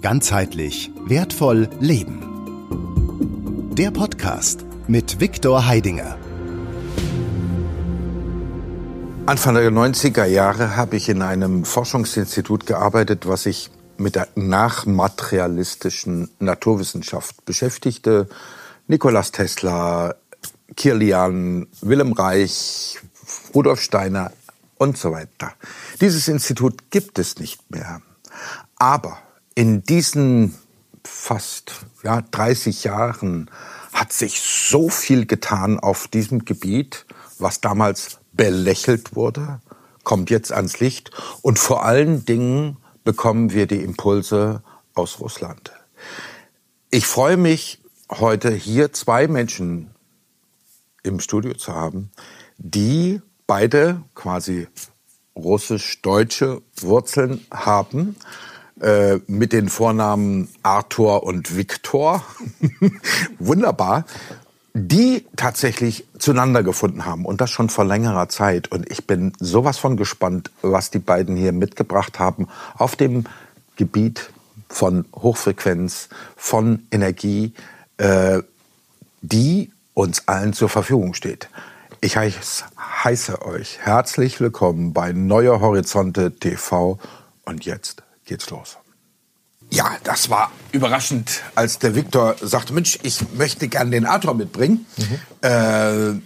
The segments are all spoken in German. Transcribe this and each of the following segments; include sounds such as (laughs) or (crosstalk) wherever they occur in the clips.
Ganzheitlich wertvoll leben. Der Podcast mit Viktor Heidinger. Anfang der 90er Jahre habe ich in einem Forschungsinstitut gearbeitet, was sich mit der nachmaterialistischen Naturwissenschaft beschäftigte. Nikolaus Tesla, Kirlian, Willem Reich, Rudolf Steiner und so weiter. Dieses Institut gibt es nicht mehr. Aber in diesen fast ja, 30 Jahren hat sich so viel getan auf diesem Gebiet, was damals belächelt wurde, kommt jetzt ans Licht. Und vor allen Dingen bekommen wir die Impulse aus Russland. Ich freue mich, heute hier zwei Menschen im Studio zu haben, die beide quasi russisch-deutsche Wurzeln haben äh, mit den Vornamen Arthur und Viktor. (laughs) Wunderbar. Die tatsächlich zueinander gefunden haben und das schon vor längerer Zeit. Und ich bin sowas von gespannt, was die beiden hier mitgebracht haben auf dem Gebiet von Hochfrequenz, von Energie, äh, die uns allen zur Verfügung steht. Ich heiße euch herzlich willkommen bei Neue Horizonte TV und jetzt geht's los. Ja, das war überraschend, als der Viktor sagte, Mensch, ich möchte gern den Arthur mitbringen. Mhm. Äh,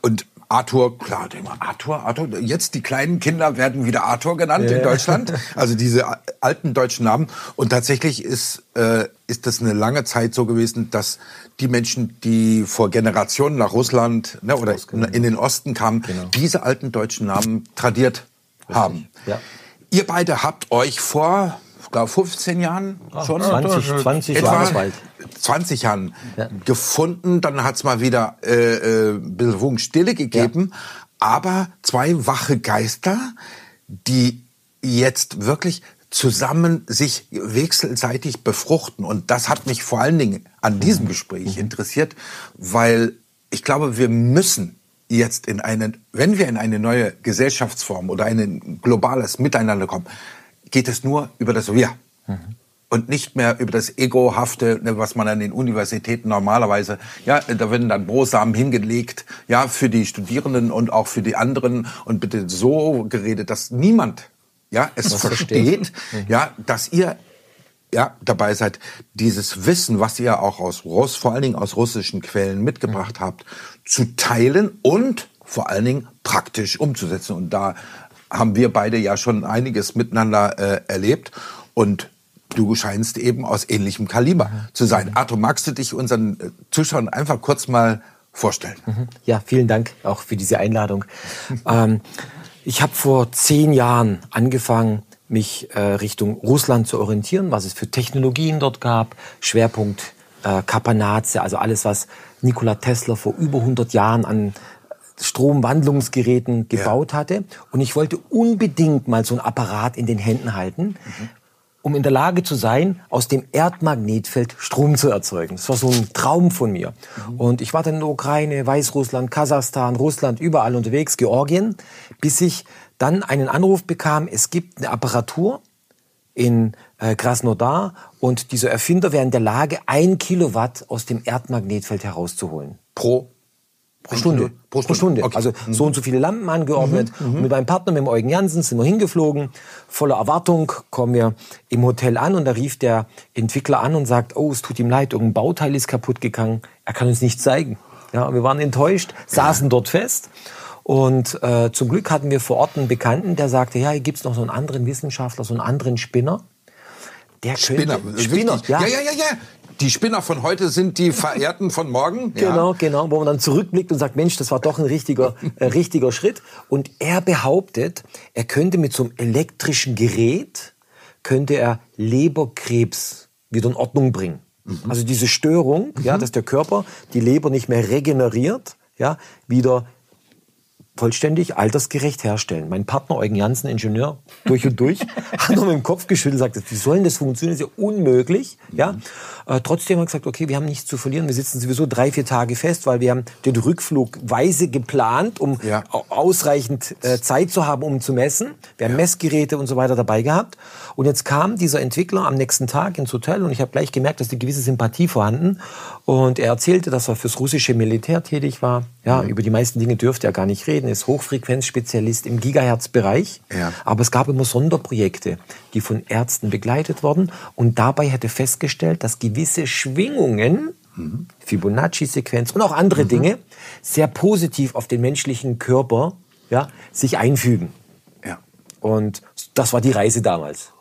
und Arthur, klar, Arthur, Arthur. Jetzt die kleinen Kinder werden wieder Arthur genannt ja. in Deutschland. Also diese alten deutschen Namen. Und tatsächlich ist, äh, ist das eine lange Zeit so gewesen, dass die Menschen, die vor Generationen nach Russland ne, oder in den Osten kamen, genau. diese alten deutschen Namen tradiert Richtig. haben. Ja. Ihr beide habt euch vor, glaube, 15 Jahren schon 20, 20 etwa bald. 20 Jahren ja. gefunden. Dann hat's mal wieder äh, äh, ein bisschen Stille gegeben. Ja. Aber zwei wache Geister, die jetzt wirklich zusammen sich wechselseitig befruchten. Und das hat mich vor allen Dingen an diesem mhm. Gespräch mhm. interessiert, weil ich glaube, wir müssen jetzt in eine, wenn wir in eine neue Gesellschaftsform oder ein globales Miteinander kommen, geht es nur über das Wir. Mhm. Und nicht mehr über das Egohafte, ne, was man an den Universitäten normalerweise, ja, da werden dann Brosamen hingelegt, ja, für die Studierenden und auch für die anderen und bitte so geredet, dass niemand, ja, es was versteht, mhm. ja, dass ihr ja, dabei seid, dieses Wissen, was ihr auch aus Russ, vor allen Dingen aus russischen Quellen mitgebracht mhm. habt, zu teilen und vor allen Dingen praktisch umzusetzen. Und da haben wir beide ja schon einiges miteinander äh, erlebt. Und du scheinst eben aus ähnlichem Kaliber mhm. zu sein. Arthur, magst du dich unseren äh, Zuschauern einfach kurz mal vorstellen? Mhm. Ja, vielen Dank auch für diese Einladung. (laughs) ähm, ich habe vor zehn Jahren angefangen, mich äh, Richtung Russland zu orientieren, was es für Technologien dort gab, Schwerpunkt äh, Kapanaze, also alles, was Nikola Tesla vor über 100 Jahren an Stromwandlungsgeräten gebaut ja. hatte. Und ich wollte unbedingt mal so ein Apparat in den Händen halten, mhm. um in der Lage zu sein, aus dem Erdmagnetfeld Strom zu erzeugen. Das war so ein Traum von mir. Mhm. Und ich war dann in der Ukraine, Weißrussland, Kasachstan, Russland, überall unterwegs, Georgien, bis ich dann einen Anruf bekam, es gibt eine Apparatur in äh, Krasnodar und dieser Erfinder wäre in der Lage, ein Kilowatt aus dem Erdmagnetfeld herauszuholen. Pro? Pro Stunde. Pro Stunde. Pro Stunde. Okay. Also mhm. so und so viele Lampen angeordnet. Mhm. Und mit meinem Partner, mit dem Eugen Jansen, sind wir hingeflogen. Voller Erwartung kommen wir im Hotel an und da rief der Entwickler an und sagt, oh, es tut ihm leid, irgendein Bauteil ist kaputt gegangen. Er kann uns nichts zeigen. Ja, wir waren enttäuscht, saßen dort fest und äh, zum Glück hatten wir vor Ort einen Bekannten, der sagte, ja, hier gibt's noch so einen anderen Wissenschaftler, so einen anderen Spinner. Der Spinner, könnte, Spinner, ja. ja, ja, ja, ja. Die Spinner von heute sind die (laughs) Verehrten von morgen. Ja. Genau, genau, wo man dann zurückblickt und sagt, Mensch, das war doch ein richtiger, äh, richtiger Schritt. Und er behauptet, er könnte mit so einem elektrischen Gerät, könnte er Leberkrebs wieder in Ordnung bringen. Mhm. Also diese Störung, mhm. ja, dass der Körper die Leber nicht mehr regeneriert, ja, wieder vollständig altersgerecht herstellen. Mein Partner Eugen Janssen, Ingenieur, durch und durch, (laughs) hat noch mit dem Kopf geschüttelt und sagt, wie soll denn das funktionieren? Das ist ja unmöglich. Ja? Äh, trotzdem haben wir gesagt, okay, wir haben nichts zu verlieren. Wir sitzen sowieso drei, vier Tage fest, weil wir haben den Rückflug weise geplant, um Ja. au- ausreichend äh, Zeit zu haben, um zu messen. Wir haben Messgeräte und so weiter dabei gehabt. Und jetzt kam dieser Entwickler am nächsten Tag ins Hotel und ich habe gleich gemerkt, dass die gewisse Sympathie vorhanden. Und er erzählte, dass er fürs russische Militär tätig war. Ja, über die meisten Dinge dürfte er gar nicht reden. Er ist Hochfrequenzspezialist im Gigahertz-Bereich. Ja. Aber es gab immer Sonderprojekte, die von Ärzten begleitet wurden. Und dabei hätte festgestellt, dass gewisse Schwingungen, Fibonacci-Sequenz und auch andere Dinge, sehr positiv auf den menschlichen Körper ja, sich einfügen. Ja. Und das war die Reise damals.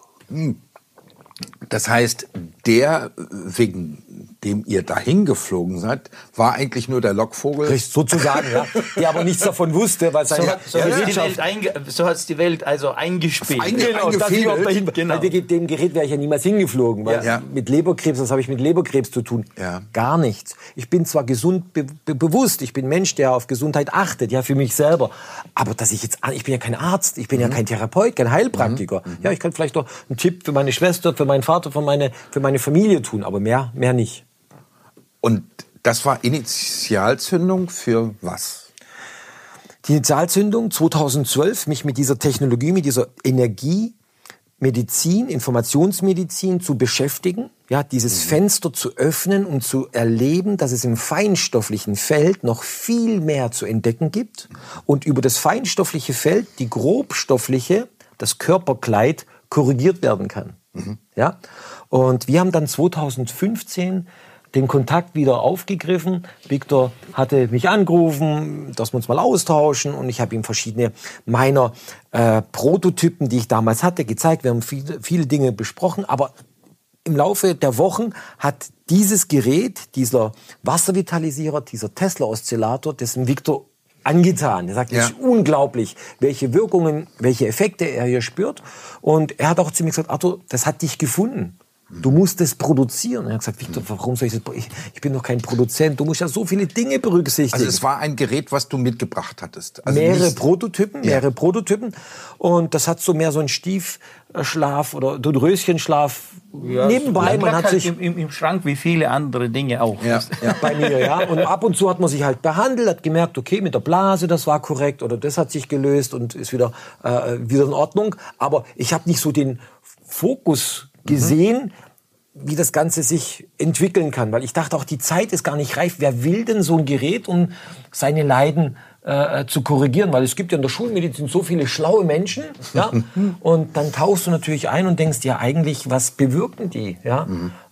Das heißt, der, wegen dem ihr dahin geflogen seid, war eigentlich nur der Lockvogel. Richtig, Sozusagen, ja. Der aber nichts davon wusste, weil So seine hat so hat's die Gerätschaft- Welt einge so hat's die Welt also eingespielt. Einge- Genau, dahin, Genau. Weil dem Gerät wäre ich ja niemals hingeflogen. Weil Ja. Mit Leberkrebs, was habe ich mit Leberkrebs zu tun? Ja. Gar nichts. Ich bin zwar gesund be be bewusst, ich bin Mensch, der auf Gesundheit achtet, ja, für mich selber. Aber dass ich jetzt, an- ich bin ja kein Arzt, ich bin Mhm. ja kein Therapeut, kein Heilpraktiker. Ja, ich kann vielleicht doch einen Tipp für meine Schwester, für meinen Vater, für meine, für meine Familie tun, aber mehr, mehr nicht. Und das war Initialzündung für was? Die Initialzündung 2012, mich mit dieser Technologie, mit dieser Energie, Medizin, Informationsmedizin zu beschäftigen, ja, dieses Fenster zu öffnen und zu erleben, dass es im feinstofflichen Feld noch viel mehr zu entdecken gibt und über das feinstoffliche Feld die grobstoffliche, das Körperkleid korrigiert werden kann. Ja? Und wir haben dann 2015 den Kontakt wieder aufgegriffen. Victor hatte mich angerufen, dass wir uns mal austauschen und ich habe ihm verschiedene meiner äh, Prototypen, die ich damals hatte, gezeigt. Wir haben viele, viele Dinge besprochen, aber im Laufe der Wochen hat dieses Gerät, dieser Wasservitalisierer, dieser Tesla-Oszillator, dessen Victor angetan. Er sagt, Ja. es ist unglaublich, welche Wirkungen, welche Effekte er hier spürt. Und er hat auch zu mir gesagt, Arthur, das hat dich gefunden. Du musst es produzieren. Er hat gesagt, Victor, warum soll ich das? Ich, ich bin doch kein Produzent. Du musst ja so viele Dinge berücksichtigen Also es war ein Gerät, was du mitgebracht hattest. Also mehrere nicht- Prototypen, mehrere Prototypen. Und das hat so mehr so einen Stiefschlaf oder Röschenschlaf nebenbei. Lag Man hat halt sich im, im, im Schrank wie viele andere Dinge auch. Ja, (laughs) ja. bei mir, ja. Und ab und zu hat man sich halt behandelt, hat gemerkt, okay, mit der Blase, das war korrekt oder das hat sich gelöst und ist wieder, äh, wieder in Ordnung. Aber ich habe nicht so den Fokus gesehen, wie das Ganze sich entwickeln kann. Weil ich dachte auch, die Zeit ist gar nicht reif. Wer will denn so ein Gerät, um seine Leiden äh, zu korrigieren? Weil es gibt ja in der Schulmedizin so viele schlaue Menschen. Ja? (laughs) Und dann tauchst du natürlich ein und denkst, ja eigentlich, was bewirken die? Ja?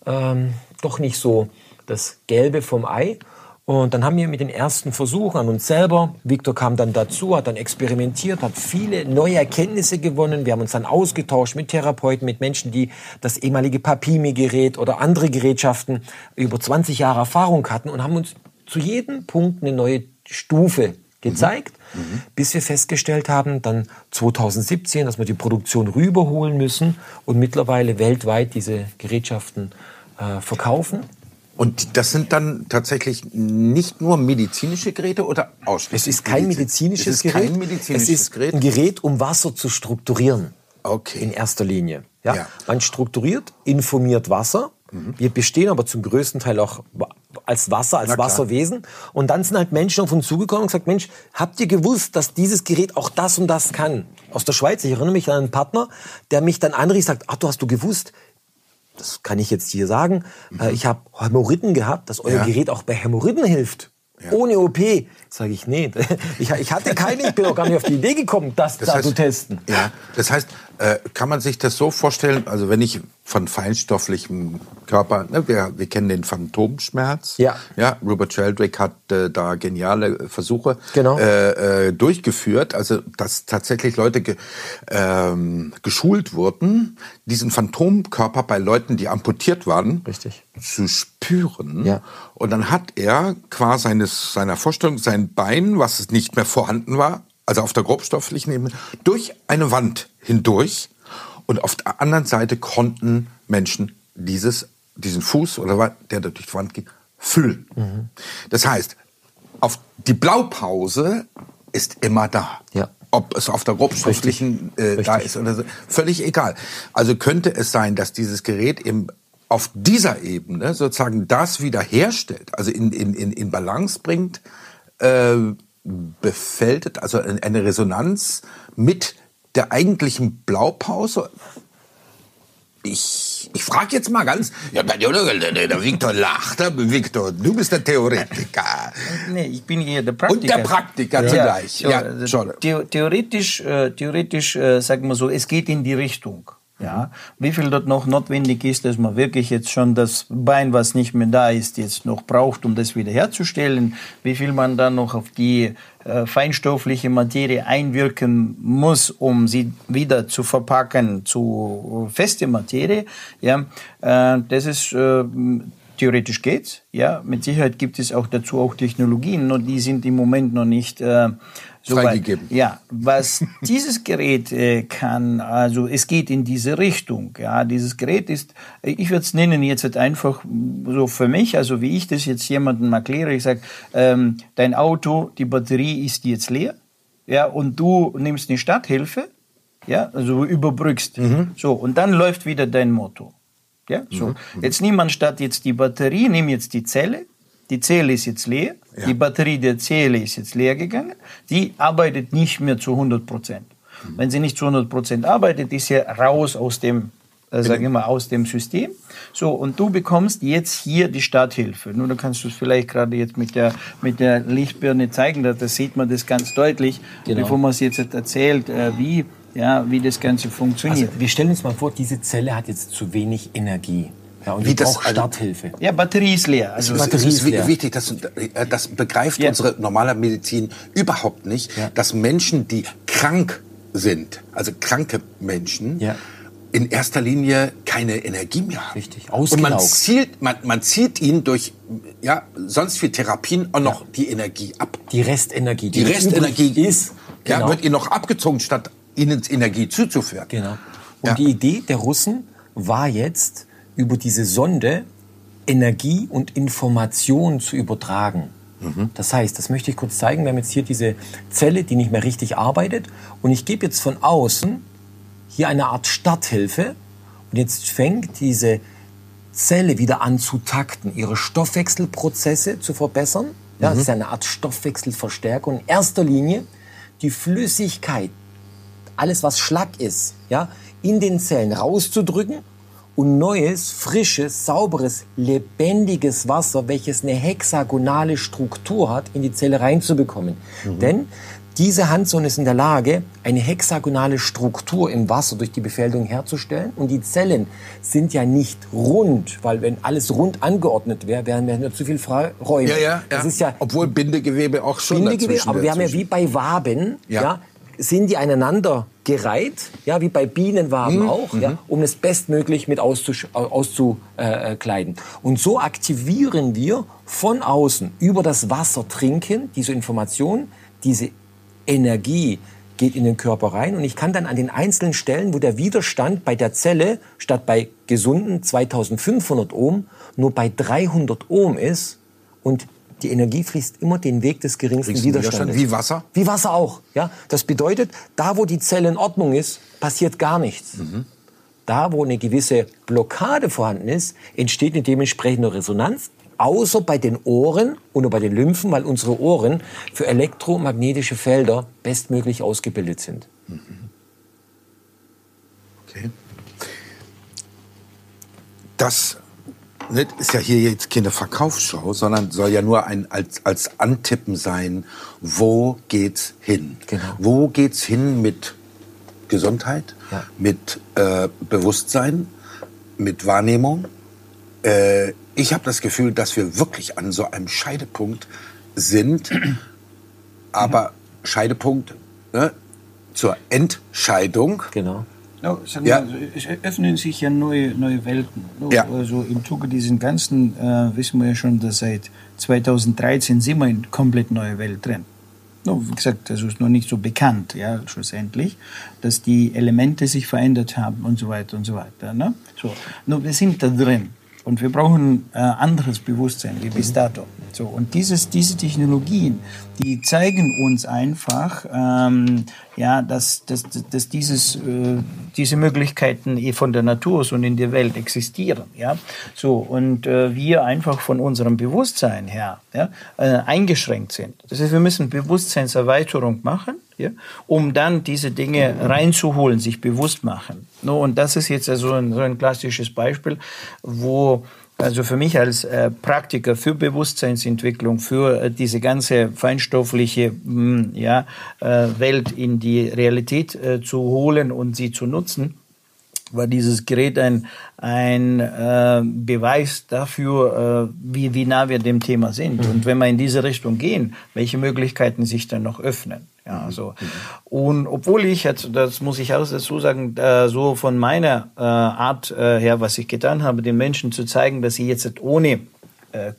Ähm, doch nicht so das Gelbe vom Ei. Und dann haben wir mit den ersten Versuchen an uns selber, Victor kam dann dazu, hat dann experimentiert, hat viele neue Erkenntnisse gewonnen. Wir haben uns dann ausgetauscht mit Therapeuten, mit Menschen, die das ehemalige Papimi-Gerät oder andere Gerätschaften über 20 Jahre Erfahrung hatten und haben uns zu jedem Punkt eine neue Stufe gezeigt, bis wir festgestellt haben, dann 2017, dass wir die Produktion rüberholen müssen und mittlerweile weltweit diese Gerätschaften äh, verkaufen. Und das sind dann tatsächlich nicht nur medizinische Geräte oder ausschließlich? Es ist kein Medizin? medizinisches es ist Gerät. Kein medizinisches es ist Gerät. ein Gerät, um Wasser zu strukturieren. Okay. In erster Linie. Ja? Ja. Man strukturiert, informiert Wasser. Wir bestehen aber zum größten Teil auch als Wasser, als. Wasserwesen. Und dann sind halt Menschen auf uns zugekommen und gesagt, Mensch, habt ihr gewusst, dass dieses Gerät auch das und das kann? Aus der Schweiz. Ich erinnere mich an einen Partner, der mich dann anrief, sagt, ach, du hast du gewusst, das kann ich jetzt hier sagen, äh, ich habe Hämorrhoiden gehabt, dass euer Ja. Gerät auch bei Hämorrhoiden hilft. Ohne OP. Sage ich, nee, (laughs) ich, ich hatte keine, ich bin auch gar nicht auf die Idee gekommen, das, da zu testen. Ja, das heißt, äh, kann man sich das so vorstellen, also wenn ich von feinstofflichem Körper, ne, wir, wir kennen den Phantomschmerz. Ja. Ja, Robert Sheldrake hat äh, da geniale Versuche Genau. äh, äh, durchgeführt, also dass tatsächlich Leute ge, ähm, geschult wurden, diesen Phantomkörper bei Leuten, die amputiert waren, Richtig. zu spüren. Ja. Und dann hat er qua seines, seiner Vorstellung sein Bein, was nicht mehr vorhanden war, also auf der grobstofflichen Ebene, durch eine Wand hindurch. Und auf der anderen Seite konnten Menschen dieses, diesen Fuß oder der da durch die Wand ging, fühlen. Mhm. Das heißt, auf die Blaupause ist immer da. Ja. Ob es auf der grobstofflichen äh, da ist oder so, völlig egal. Also könnte es sein, dass dieses Gerät eben auf dieser Ebene sozusagen das wiederherstellt, also in, in, in, in Balance bringt, äh, befällt, also eine Resonanz mit der eigentlichen Blaupause. Ich, ich frage jetzt mal ganz, ja, der Viktor lacht, Viktor, du bist der Theoretiker. (laughs) Nee, ich bin hier der Praktiker. Und der Praktiker ja. zugleich. Ja, Ja. The theoretisch, äh, theoretisch äh, sagen wir so, es geht in die Richtung. Ja, wie viel dort noch notwendig ist, dass man wirklich jetzt schon das Bein, was nicht mehr da ist, jetzt noch braucht, um das wiederherzustellen, wie viel man dann noch auf die äh, feinstoffliche Materie einwirken muss, um sie wieder zu verpacken zu feste Materie, ja, äh, das ist äh, theoretisch geht's, ja, mit Sicherheit gibt es auch dazu auch Technologien, nur die sind im Moment noch nicht äh, Freigegeben. Ja, was (laughs) dieses Gerät äh, kann, also es geht in diese Richtung. Ja, dieses Gerät ist, ich würde es nennen jetzt halt einfach so für mich, also wie ich das jetzt jemandem erkläre, ich sage, ähm, dein Auto, die Batterie ist jetzt leer, ja, und du nimmst eine Starthilfe, ja, also überbrückst, so und dann läuft wieder dein Motor. Ja, so. Jetzt nimm anstatt jetzt die Batterie, nimm jetzt die Zelle. Die Zelle ist jetzt leer. Die Batterie der Zelle ist jetzt leer gegangen. Die arbeitet nicht mehr zu 100 Prozent. Wenn sie nicht zu 100 Prozent arbeitet, ist sie raus aus dem, äh, sagen wir mal, aus dem System. So, und du bekommst jetzt hier die Starthilfe. Nur da kannst du es vielleicht gerade jetzt mit der, mit der Lichtbirne zeigen, da, da sieht man das ganz deutlich, Genau. bevor man es jetzt erzählt, äh, wie, ja, wie das Ganze funktioniert. Also wir stellen uns mal vor, diese Zelle hat jetzt zu wenig Energie. Ja, und Wie die das also- Starthilfe. ja, Batterie ist leer. Also, Es Batterie ist leer. wichtig, das, äh, das begreift Ja. unsere normale Medizin überhaupt nicht, Ja. dass Menschen, die krank sind, also kranke Menschen, Ja. in erster Linie keine Energie mehr haben. Richtig, Und man ausgelaugt. zielt, man, man zieht ihnen durch ja, sonst viel Therapien auch noch die Energie ab. Die Restenergie, Die Restenergie übrig ist, ja, genau, wird ihnen noch abgezogen, statt ihnen Energie zuzuführen. Genau. Und Ja. die Idee der Russen war jetzt, über diese Sonde Energie und Information zu übertragen. Das heißt, das möchte ich kurz zeigen. Wir haben jetzt hier diese Zelle, die nicht mehr richtig arbeitet. Und ich gebe jetzt von außen hier eine Art Starthilfe. Und jetzt fängt diese Zelle wieder an zu takten, ihre Stoffwechselprozesse zu verbessern. Ja, das ist eine Art Stoffwechselverstärkung. In erster Linie die Flüssigkeit, alles was Schlack ist, ja, in den Zellen rauszudrücken und neues, frisches, sauberes, lebendiges Wasser, welches eine hexagonale Struktur hat, in die Zelle reinzubekommen. Denn diese Handzone ist in der Lage, eine hexagonale Struktur im Wasser durch die Befälligung herzustellen. Und die Zellen sind ja nicht rund, weil wenn alles rund angeordnet wäre, wären wir nur zu viel Räume. Ja, ja, ja. Das ist ja Obwohl Bindegewebe auch schon Bindegewebe, aber wir haben ja wie bei Waben, Ja. ja. sind die aneinander gereiht, ja, wie bei Bienenwaben Mhm, auch, ja, um es bestmöglich mit auszukleiden. Auszu, kleiden. Und so aktivieren wir von außen über das Wasser trinken diese Information, diese Energie geht in den Körper rein und ich kann dann an den einzelnen Stellen, wo der Widerstand bei der Zelle statt bei gesunden 2500 Ohm nur bei 300 Ohm ist und die Energie fließt immer den Weg des geringsten Widerstandes. Widerstand, wie Wasser? Wie Wasser auch. Ja? Das bedeutet, da wo die Zelle in Ordnung ist, passiert gar nichts. Da wo eine gewisse Blockade vorhanden ist, entsteht eine dementsprechende Resonanz, außer bei den Ohren oder bei den Lymphen, weil unsere Ohren für elektromagnetische Felder bestmöglich ausgebildet sind. Okay. Das ne, ist ja hier jetzt keine Verkaufsschau, sondern soll ja nur ein, als, als Antippen sein, wo geht's hin? Genau. Wo geht's hin mit Gesundheit, Ja. mit äh, Bewusstsein, mit Wahrnehmung? Äh, ich habe das Gefühl, dass wir wirklich an so einem Scheidepunkt sind, aber Scheidepunkt ne, zur Entscheidung. Genau. Sagen Ja. mal, es öffnen sich ja neue, neue Welten. Ja. Also im Zuge diesen ganzen äh, wissen wir ja schon, dass seit 2013 sind wir in komplett neue Welt drin. No, wie gesagt, das ist noch nicht so bekannt, ja, schlussendlich, dass die Elemente sich verändert haben und so weiter und so weiter. Ne? So, no, wir sind da drin. Und wir brauchen äh, anderes Bewusstsein wie bis dato. So, und dieses, diese Technologien, die zeigen uns einfach, ähm, ja, dass, dass, dass dieses, äh, diese Möglichkeiten eh von der Natur und in der Welt existieren. Ja? So, und äh, wir einfach von unserem Bewusstsein her ja, äh, eingeschränkt sind. Das heißt, wir müssen Bewusstseinserweiterung machen, ja, um dann diese Dinge reinzuholen, sich bewusst machen. No, und das ist jetzt also ein, so ein klassisches Beispiel, wo also für mich als äh, Praktiker für Bewusstseinsentwicklung, für äh, diese ganze feinstoffliche mh, hm, ja, äh, Welt in die Realität äh, zu holen und sie zu nutzen, war dieses Gerät ein, ein äh, Beweis dafür, äh, wie, wie nah wir dem Thema sind. Mhm. Und wenn wir in diese Richtung gehen, welche Möglichkeiten sich dann noch öffnen. Ja, so. Und obwohl ich jetzt, das muss ich auch dazu sagen, äh, so von meiner äh, Art äh, her, was ich getan habe, den Menschen zu zeigen, dass sie jetzt ohne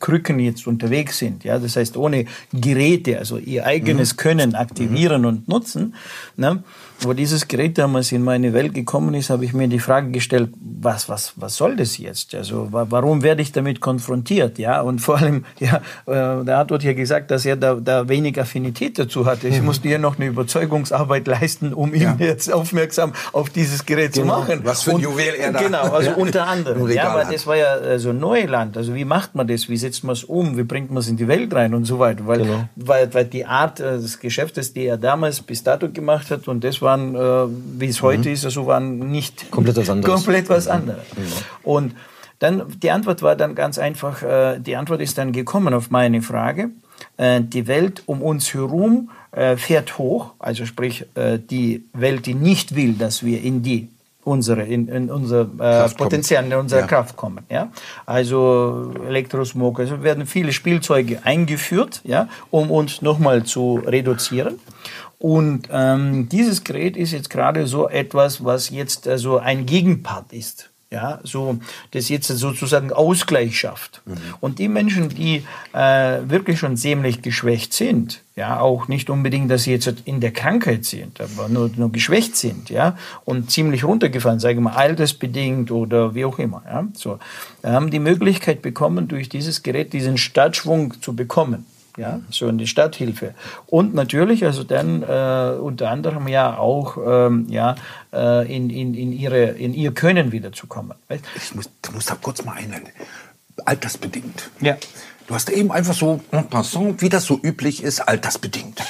Krücken jetzt unterwegs sind, ja, das heißt ohne Geräte, also ihr eigenes mhm. Können aktivieren mhm. und nutzen, ne, wo dieses Gerät damals in meine Welt gekommen ist, habe ich mir die Frage gestellt, was, was, was soll das jetzt? Also, warum werde ich damit konfrontiert? Ja, und vor allem, (laughs) ja, äh, der hat ja gesagt, dass er da, da wenig Affinität dazu hatte. Ich mhm. musste hier noch eine Überzeugungsarbeit leisten, um ihn ja. jetzt aufmerksam auf dieses Gerät genau. zu machen. Was für ein und, Juwel er da Genau, also (laughs) ja. unter anderem. Ja, aber das war ja so also Neuland. Also, wie macht man das? Wie setzt man es um? Wie bringt man es in die Welt rein und so weiter? Weil, genau. weil, weil die Art äh, des Geschäftes, die er damals bis dato gemacht hat, und das war waren, äh, wie es heute mhm. ist, also waren nicht komplett was anderes. Komplett was anderes. Mhm. Und dann die Antwort war dann ganz einfach. Äh, die Antwort ist dann gekommen auf meine Frage. Äh, die Welt um uns herum äh, fährt hoch, also sprich äh, die Welt, die nicht will, dass wir in die unsere in, in unser äh, Potenzial, in unsere ja. Kraft kommen. Ja, also Elektrosmog, also werden viele Spielzeuge eingeführt, ja, um uns nochmal zu reduzieren. Und ähm, dieses Gerät ist jetzt gerade so etwas, was jetzt also ein Gegenpart ist. Ja, so, das jetzt sozusagen Ausgleich schafft. Mhm. Und die Menschen, die äh, wirklich schon ziemlich geschwächt sind, ja, auch nicht unbedingt, dass sie jetzt in der Krankheit sind, aber nur, nur geschwächt sind, ja, und ziemlich runtergefallen, sagen wir mal, altersbedingt oder wie auch immer, ja, so, haben die Möglichkeit bekommen, durch dieses Gerät diesen Startschwung zu bekommen ja, so in die Stadthilfe. Und natürlich, also dann äh, unter anderem ja auch ähm, ja, äh, in, in, in, ihre, in ihr Können wiederzukommen. Ich muss, du musst da kurz mal einhalten. Altersbedingt. Ja. Du hast eben einfach so en passant, wie das so üblich ist, altersbedingt.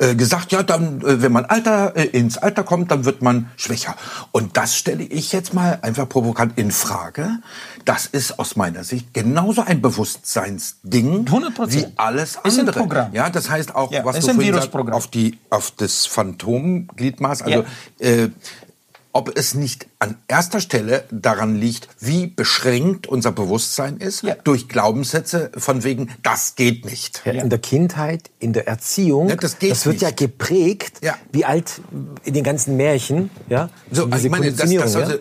Äh, gesagt, ja, dann, äh, wenn man Alter, äh, ins Alter kommt, dann wird man schwächer. Und das stelle ich jetzt mal einfach provokant in Frage. Das ist aus meiner Sicht genauso ein Bewusstseinsding 100%. wie alles andere. Ist ein Programm. Ja, das heißt auch, ja, was du vorhin sagst, auf die, auf das Phantomgliedmaß, also ja. äh, ob es nicht an erster Stelle daran liegt, wie beschränkt unser Bewusstsein ist, ja. durch Glaubenssätze von wegen, das geht nicht. Ja, in der Kindheit, in der Erziehung, ja, das, das, wird nicht. ja geprägt, wie alt in den ganzen Märchen, ja. So, also ich meine, das, das, also,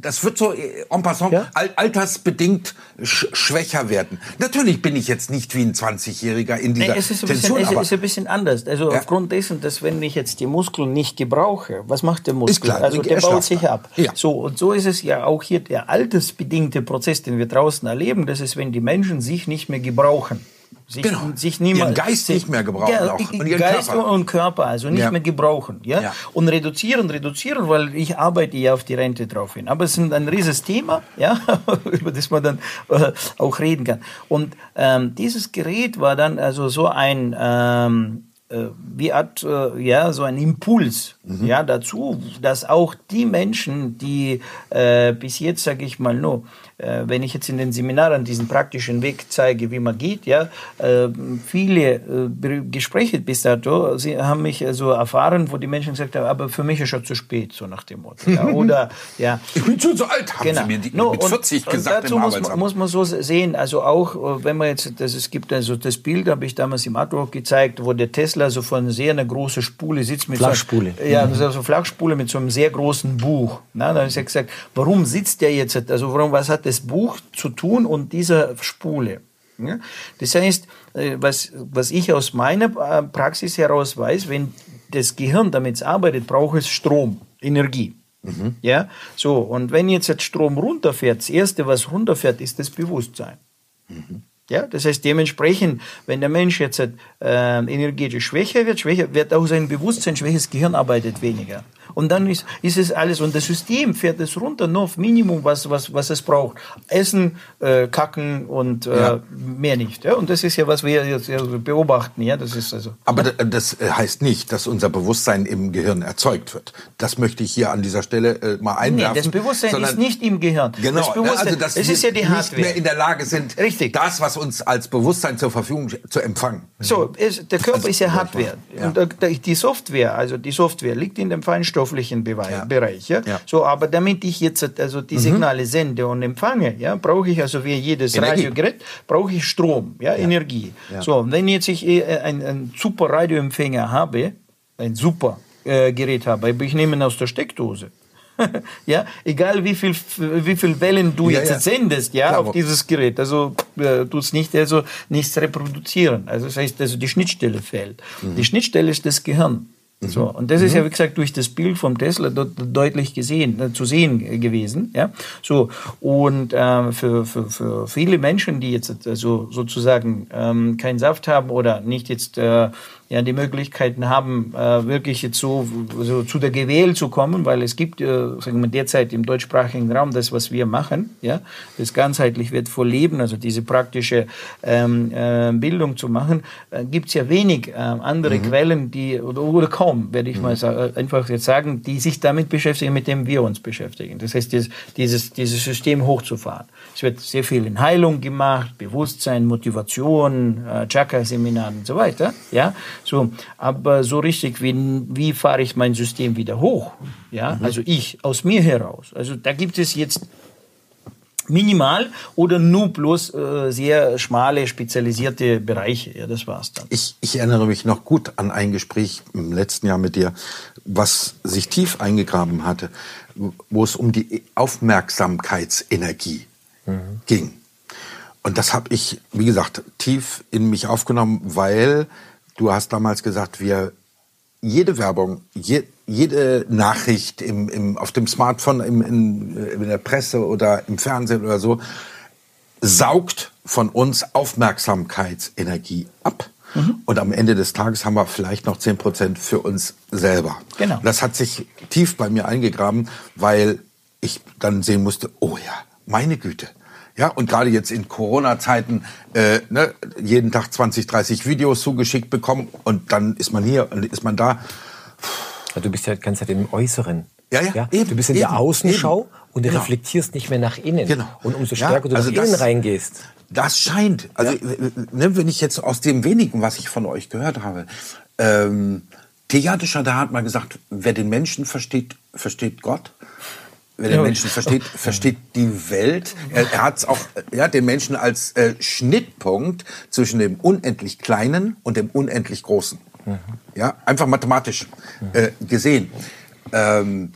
das, wird so äh, en passant altersbedingt sch schwächer werden. Natürlich bin ich jetzt nicht wie ein 20-Jähriger in dieser nee, es ist ein bisschen, Tension, es ist ein bisschen anders. Also aufgrund dessen, dass wenn ich jetzt die Muskeln nicht gebrauche, was macht der Muskel? klar, also der baut sich ab. Ja. So, und so ist es ja auch hier der altersbedingte Prozess, den wir draußen erleben. Das ist, wenn die Menschen sich nicht mehr gebrauchen. Sich, genau. sich niemand, ihren Geist sich, nicht mehr gebrauchen ja, auch. Und ihren Geist Körper. und Körper, also nicht ja. mehr gebrauchen. Ja? ja? Und reduzieren, reduzieren, weil ich arbeite ja auf die Rente drauf hin. Aber es ist ein riesiges Thema, ja? (laughs) über das man dann äh, auch reden kann. Und ähm, dieses Gerät war dann also so ein... Ähm, äh, wie hat äh, ja so ein Impuls mhm. ja dazu, dass auch die Menschen, die äh, bis jetzt sage ich mal nur äh, wenn ich jetzt in den Seminaren diesen praktischen Weg zeige, wie man geht, ja, äh, viele äh, Gespräche bis dato, sie haben mich also erfahren, wo die Menschen gesagt haben, aber für mich ist schon zu spät, so nach dem Motto. Ja, (laughs) oder, ja. Ich bin schon so alt, haben genau. sie mir die, no, mit 40 und, gesagt und dazu muss man, muss man so sehen, also auch, wenn man jetzt, das, es gibt also das Bild, habe ich damals im Artwork gezeigt, wo der Tesla so von sehr einer großen Spule sitzt. Mit Flachspule. So, ja, mhm. so Flachspule mit so einem sehr großen Buch. Na, da habe ich gesagt, warum sitzt der jetzt, also warum, was hat das Buch zu tun und dieser Spule. Das heißt, äh, was, was ich aus meiner äh, Praxis heraus weiß, wenn das Gehirn damit arbeitet, braucht es Strom, Energie. Ja, so. Und wenn jetzt jetzt Strom runterfährt, das erste, was runterfährt, ist das Bewusstsein. Ja, das heißt dementsprechend, wenn der Mensch jetzt äh, energetisch schwächer wird, schwächer wird auch sein Bewusstsein, schwäches Gehirn arbeitet weniger. Und dann ist, ist es alles, und das System fährt es runter nur auf Minimum, was, was, was es braucht. Essen, äh, kacken und äh, Ja. mehr nicht. Ja? Und das ist ja, was wir jetzt beobachten. Ja? Das ist also, Aber das äh, heißt nicht, dass unser Bewusstsein im Gehirn erzeugt wird. Das möchte ich hier an dieser Stelle äh, mal nee, einwerfen. das Bewusstsein sondern- ist nicht im Gehirn. Genau, das Bewusstsein, also dass es wir ist ja die nicht Hardware. mehr in der Lage sind, Richtig. das, was uns als Bewusstsein zur Verfügung zu empfangen. So, es, der Körper Also, ist ja Hardware. ja. Und äh, die Software, also die Software liegt in dem feinstofflichen Bereich. Ja. Bereich ja? Ja. Mhm. So, aber damit ich jetzt also die Signale sende und empfange, ja, brauche ich also wie jedes Energie. Radiogerät, brauche ich Strom, ja, Energie. So, und wenn jetzt ich äh, ein, ein super Radioempfänger habe, ein super äh, Gerät habe, ich nehme ihn aus der Steckdose. (laughs) ja, egal wie viel, wie viel Wellen du Ja, jetzt ja. sendest, ja, Klar, auf dieses Gerät. Also äh, tut's nicht, also nichts reproduzieren. Also das heißt, also die Schnittstelle fehlt. Mhm. Die Schnittstelle ist das Gehirn. So, und das ist ja, wie gesagt, durch das Bild vom Tesla dort deutlich gesehen, äh, zu sehen gewesen. Ja? So, und äh, für, für, für viele Menschen, die jetzt also sozusagen ähm, keinen Saft haben oder nicht jetzt äh, ja, die Möglichkeiten haben, äh, wirklich jetzt so, so zu der GWL zu kommen, weil es gibt, äh, sagen wir derzeit im deutschsprachigen Raum das, was wir machen, ja, das ganzheitlich wird leben, also diese praktische ähm, äh, Bildung zu machen, äh, gibt es ja wenig äh, andere Quellen, die, oder, oder kaum, werde ich mal sa einfach jetzt sagen, die sich damit beschäftigen, mit dem wir uns beschäftigen. Das heißt, dieses, dieses, dieses System hochzufahren. Es wird sehr viel in Heilung gemacht, Bewusstsein, Motivation, äh, Chakra-Seminaren und so weiter, ja, so, aber so richtig, wie, wie fahre ich mein System wieder hoch? Ja, also ich, aus mir heraus. Also da gibt es jetzt minimal oder nur bloß äh, sehr schmale, spezialisierte Bereiche. Ja, das war's dann. Ich, ich erinnere mich noch gut an ein Gespräch im letzten Jahr mit dir, was sich tief eingegraben hatte, wo es um die Aufmerksamkeitsenergie ging. Und das habe ich, wie gesagt, tief in mich aufgenommen, weil du hast damals gesagt, wir jede Werbung, je, jede Nachricht im, im, auf dem Smartphone, im, in, in der Presse oder im Fernsehen oder so, saugt von uns Aufmerksamkeitsenergie ab. Und am Ende des Tages haben wir vielleicht noch 10% für uns selber. Genau. Und das hat sich tief bei mir eingegraben, weil ich dann sehen musste, oh ja, meine Güte. Ja, und gerade jetzt in Corona-Zeiten äh, ne, jeden Tag 20, 30 Videos zugeschickt bekommen und dann ist man hier und ist man da. Ja, Du bist ja die ganze Zeit im Äußeren. Ja, ja, eben, du bist in eben, der Außenschau eben. und du Genau. reflektierst nicht mehr nach innen. Genau. Und umso Ja, stärker du also nach innen das- reingehst. Das scheint, also ne, wenn ich jetzt aus dem wenigen, was ich von euch gehört habe, ähm, Theatischer, da hat man gesagt, wer den Menschen versteht, versteht Gott. Wer den. Menschen versteht, versteht die Welt. Er, er hat auch, ja, den Menschen als äh, Schnittpunkt zwischen dem unendlich Kleinen und dem unendlich Großen. Ja, einfach mathematisch äh, gesehen. Ähm,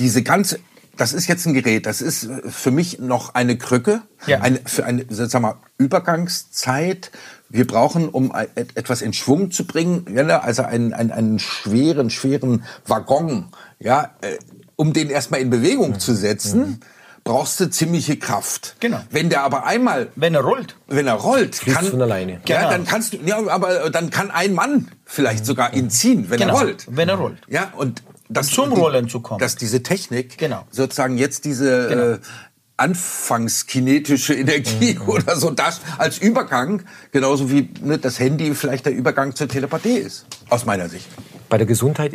diese ganze, das ist jetzt ein Gerät, das ist für mich noch eine Krücke, Ja. eine, für eine, sag mal, Übergangszeit. Wir brauchen, um et- etwas in Schwung zu bringen, ne, also einen, einen, einen schweren, schweren Waggon, ja, äh, um den erstmal in Bewegung zu setzen, brauchst du ziemliche Kraft. Genau. Wenn der aber einmal Wenn er rollt. wenn er rollt, kann, von alleine. Ja, Genau. dann kannst du, ja, aber dann kann ein Mann vielleicht sogar ihn ziehen, wenn Genau, er rollt. wenn er rollt. Ja, und das, zum Rollen zu kommen. Dass diese Technik Genau. sozusagen jetzt diese Genau. äh, anfangskinetische Energie Mhm. oder so das als Übergang, genauso wie ne, das Handy vielleicht der Übergang zur Telepathie ist, aus meiner Sicht. Bei der Gesundheit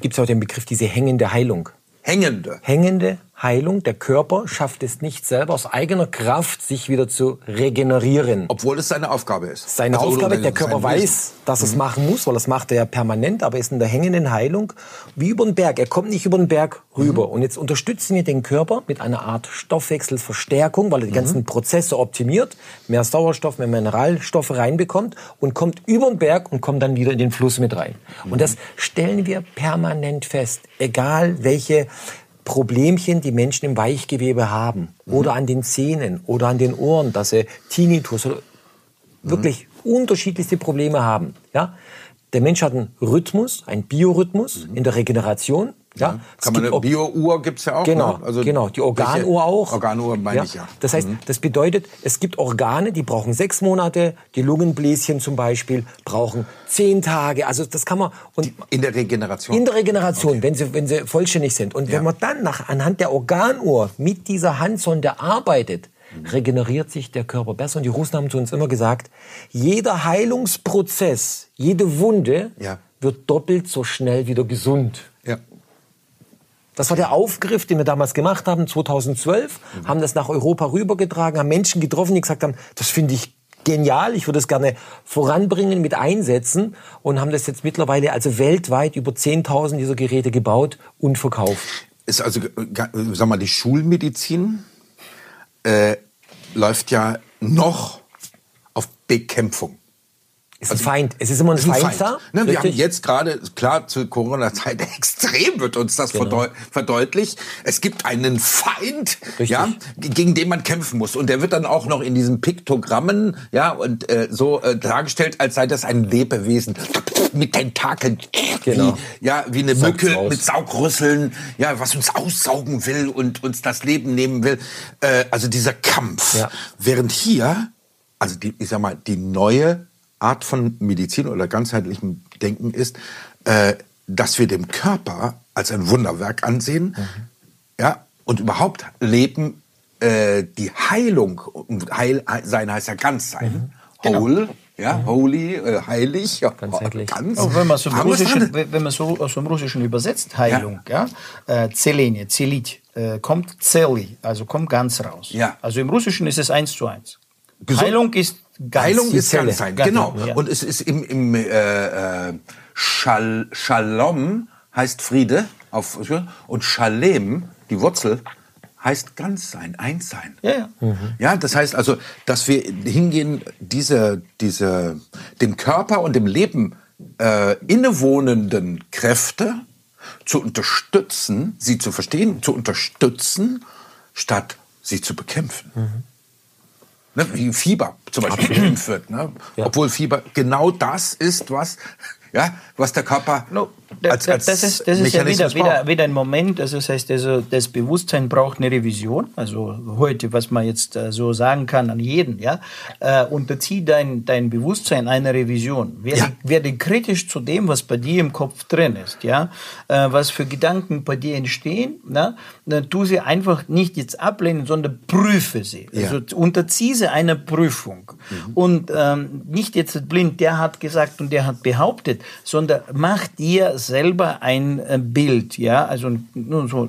gibt es auch den Begriff diese hängende Heilung. Hängende. Hängende Heilung, der Körper schafft es nicht selber aus eigener Kraft, sich wieder zu regenerieren. Obwohl es seine Aufgabe ist. Seine Also, Aufgabe, der Körper weiß, dass er es machen muss, weil das macht er ja permanent, aber er ist in der hängenden Heilung wie über den Berg. Er kommt nicht über den Berg rüber. Und jetzt unterstützen wir den Körper mit einer Art Stoffwechselverstärkung, weil er die ganzen Prozesse optimiert, mehr Sauerstoff, mehr Mineralstoffe reinbekommt und kommt über den Berg und kommt dann wieder in den Fluss mit rein. Und das stellen wir permanent fest, egal welche Problemchen die Menschen im Weichgewebe haben oder an den Zähnen oder an den Ohren, dass sie Tinnitus oder wirklich unterschiedlichste Probleme haben. Ja? Der Mensch hat einen Rhythmus, einen Biorhythmus in der Regeneration. Ja, Kann Es man gibt eine Bio-Uhr gibt's ja auch. Genau, ne? Also genau. Die Organuhr auch. Organuhr meine ich ja. Mhm. Das heißt, das bedeutet, es gibt Organe, die brauchen sechs Monate. Die Lungenbläschen zum Beispiel brauchen zehn Tage. Also das kann man und In der Regeneration. in der Regeneration, wenn sie wenn sie vollständig sind. Und Ja. wenn man dann nach anhand der Organuhr mit dieser Handsonde arbeitet, Mhm. Regeneriert sich der Körper besser. Und die Russen haben zu uns immer gesagt, jeder Heilungsprozess, jede Wunde Ja. wird doppelt so schnell wieder gesund. ja. Das war der Aufgriff, den wir damals gemacht haben, 2012, haben das nach Europa rübergetragen, haben Menschen getroffen, die gesagt haben, das finde ich genial, ich würde es gerne voranbringen, mit einsetzen und haben das jetzt mittlerweile also weltweit über 10.000 dieser Geräte gebaut und verkauft. Ist also, äh, ga- sag mal, die Schulmedizin äh, läuft ja noch auf Bekämpfung. Es ist ein Feind, es ist immer ein Ist ein Feind, da. Ne, wir haben jetzt gerade, klar, zur Corona-Zeit (laughs) extrem wird uns das Genau. verdeu verdeutlicht. Es gibt einen Feind, Richtig. ja, gegen den man kämpfen muss. Und der wird dann auch noch in diesen Piktogrammen, ja, und äh, so äh, dargestellt, als sei das ein Lebewesen mit Tentakeln, Genau. wie, ja, wie eine Saugt's Mücke raus. mit Saugrüsseln, ja, was uns aussaugen will und uns das Leben nehmen will. Äh, also dieser Kampf. Ja. Während hier, also die, ich sag mal, die neue Art von Medizin oder ganzheitlichem Denken ist, äh, dass wir dem Körper als ein Wunderwerk ansehen, ja, und überhaupt leben äh, die Heilung und Heil sein heißt ja ganz sein, whole, ja, holy, äh, heilig, ja, Ganzheitlich. ganz. Auch wenn man so man so aus dem Russischen übersetzt, Heilung, ja, äh, Zelenie, Zelit, äh, kommt Zeli, also kommt ganz raus. Ja. Also im Russischen ist es eins zu eins. Gesund- Heilung ist die ist Zelle. ganz sein, genau. ja. Und es ist im, im äh, äh, Schal Shalom heißt Friede auf und Shalem, die Wurzel, heißt ganz sein, eins sein. Ja, ja. Ja, das heißt also, dass wir hingehen, diese, diese, dem Körper und dem Leben äh, innewohnenden Kräfte zu unterstützen, sie zu verstehen, zu unterstützen, statt sie zu bekämpfen. Ne, wie Fieber zum Beispiel bekämpft wird. Ne? Obwohl Fieber genau das ist, was, ja, was der Körper No, als, als das ist, das ist ja wieder, wieder, wieder ein Moment, also das heißt, also das Bewusstsein braucht eine Revision, also heute, was man jetzt äh, so sagen kann an jeden, ja, äh, unterzieh dein, dein Bewusstsein einer Revision, werde, Ja. werde kritisch zu dem, was bei dir im Kopf drin ist, ja, äh, was für Gedanken bei dir entstehen, na, dann tu sie einfach nicht jetzt ablehnen, sondern prüfe sie, Ja. also unterzieh sie einer Prüfung. Und ähm, nicht jetzt blind, der hat gesagt und der hat behauptet, sondern mach dir selber ein äh, Bild, ja, also nun so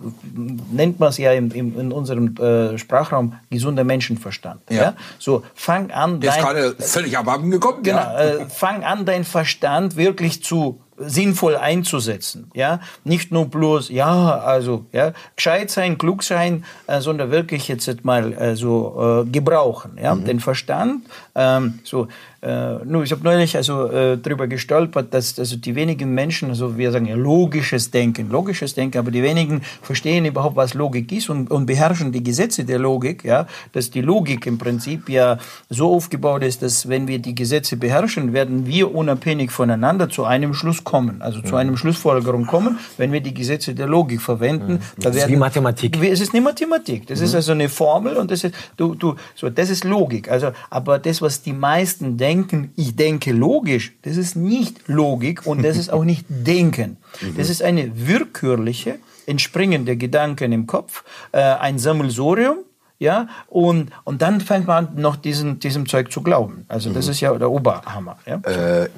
nennt man es ja im, in unserem äh, Sprachraum gesunder Menschenverstand, ja. Ja. so fang an, Der ist dein- gerade völlig abhanden gekommen. Genau, Ja. äh, fang an, deinen Verstand wirklich zu sinnvoll einzusetzen, ja, nicht nur bloß, ja, also, ja, gescheit sein, klug sein, äh, sondern wirklich jetzt mal äh, so äh, gebrauchen, ja, den Verstand, ähm, so, äh, nur ich habe neulich also äh, drüber gestolpert, dass also die wenigen Menschen, also wir sagen ja logisches Denken, logisches Denken, aber die wenigen verstehen überhaupt, was Logik ist und, und beherrschen die Gesetze der Logik, ja, dass die Logik im Prinzip ja so aufgebaut ist, dass wenn wir die Gesetze beherrschen, werden wir unabhängig voneinander zu einem Schluss kommen, also zu einem Schlussfolgerung kommen, wenn wir die Gesetze der Logik verwenden. Da ist werden, wie Mathematik. Es ist eine Mathematik. Das ist also eine Formel und das ist du du so das ist Logik. Also aber das was die meisten denken, ich denke logisch, das ist nicht Logik und das ist auch nicht (laughs) Denken. Das ist eine willkürliche entspringende Gedanken im Kopf, äh, ein Sammelsurium ja, und, und dann fängt man an, noch diesen, diesem Zeug zu glauben. Also das ist ja der Oberhammer. Ja,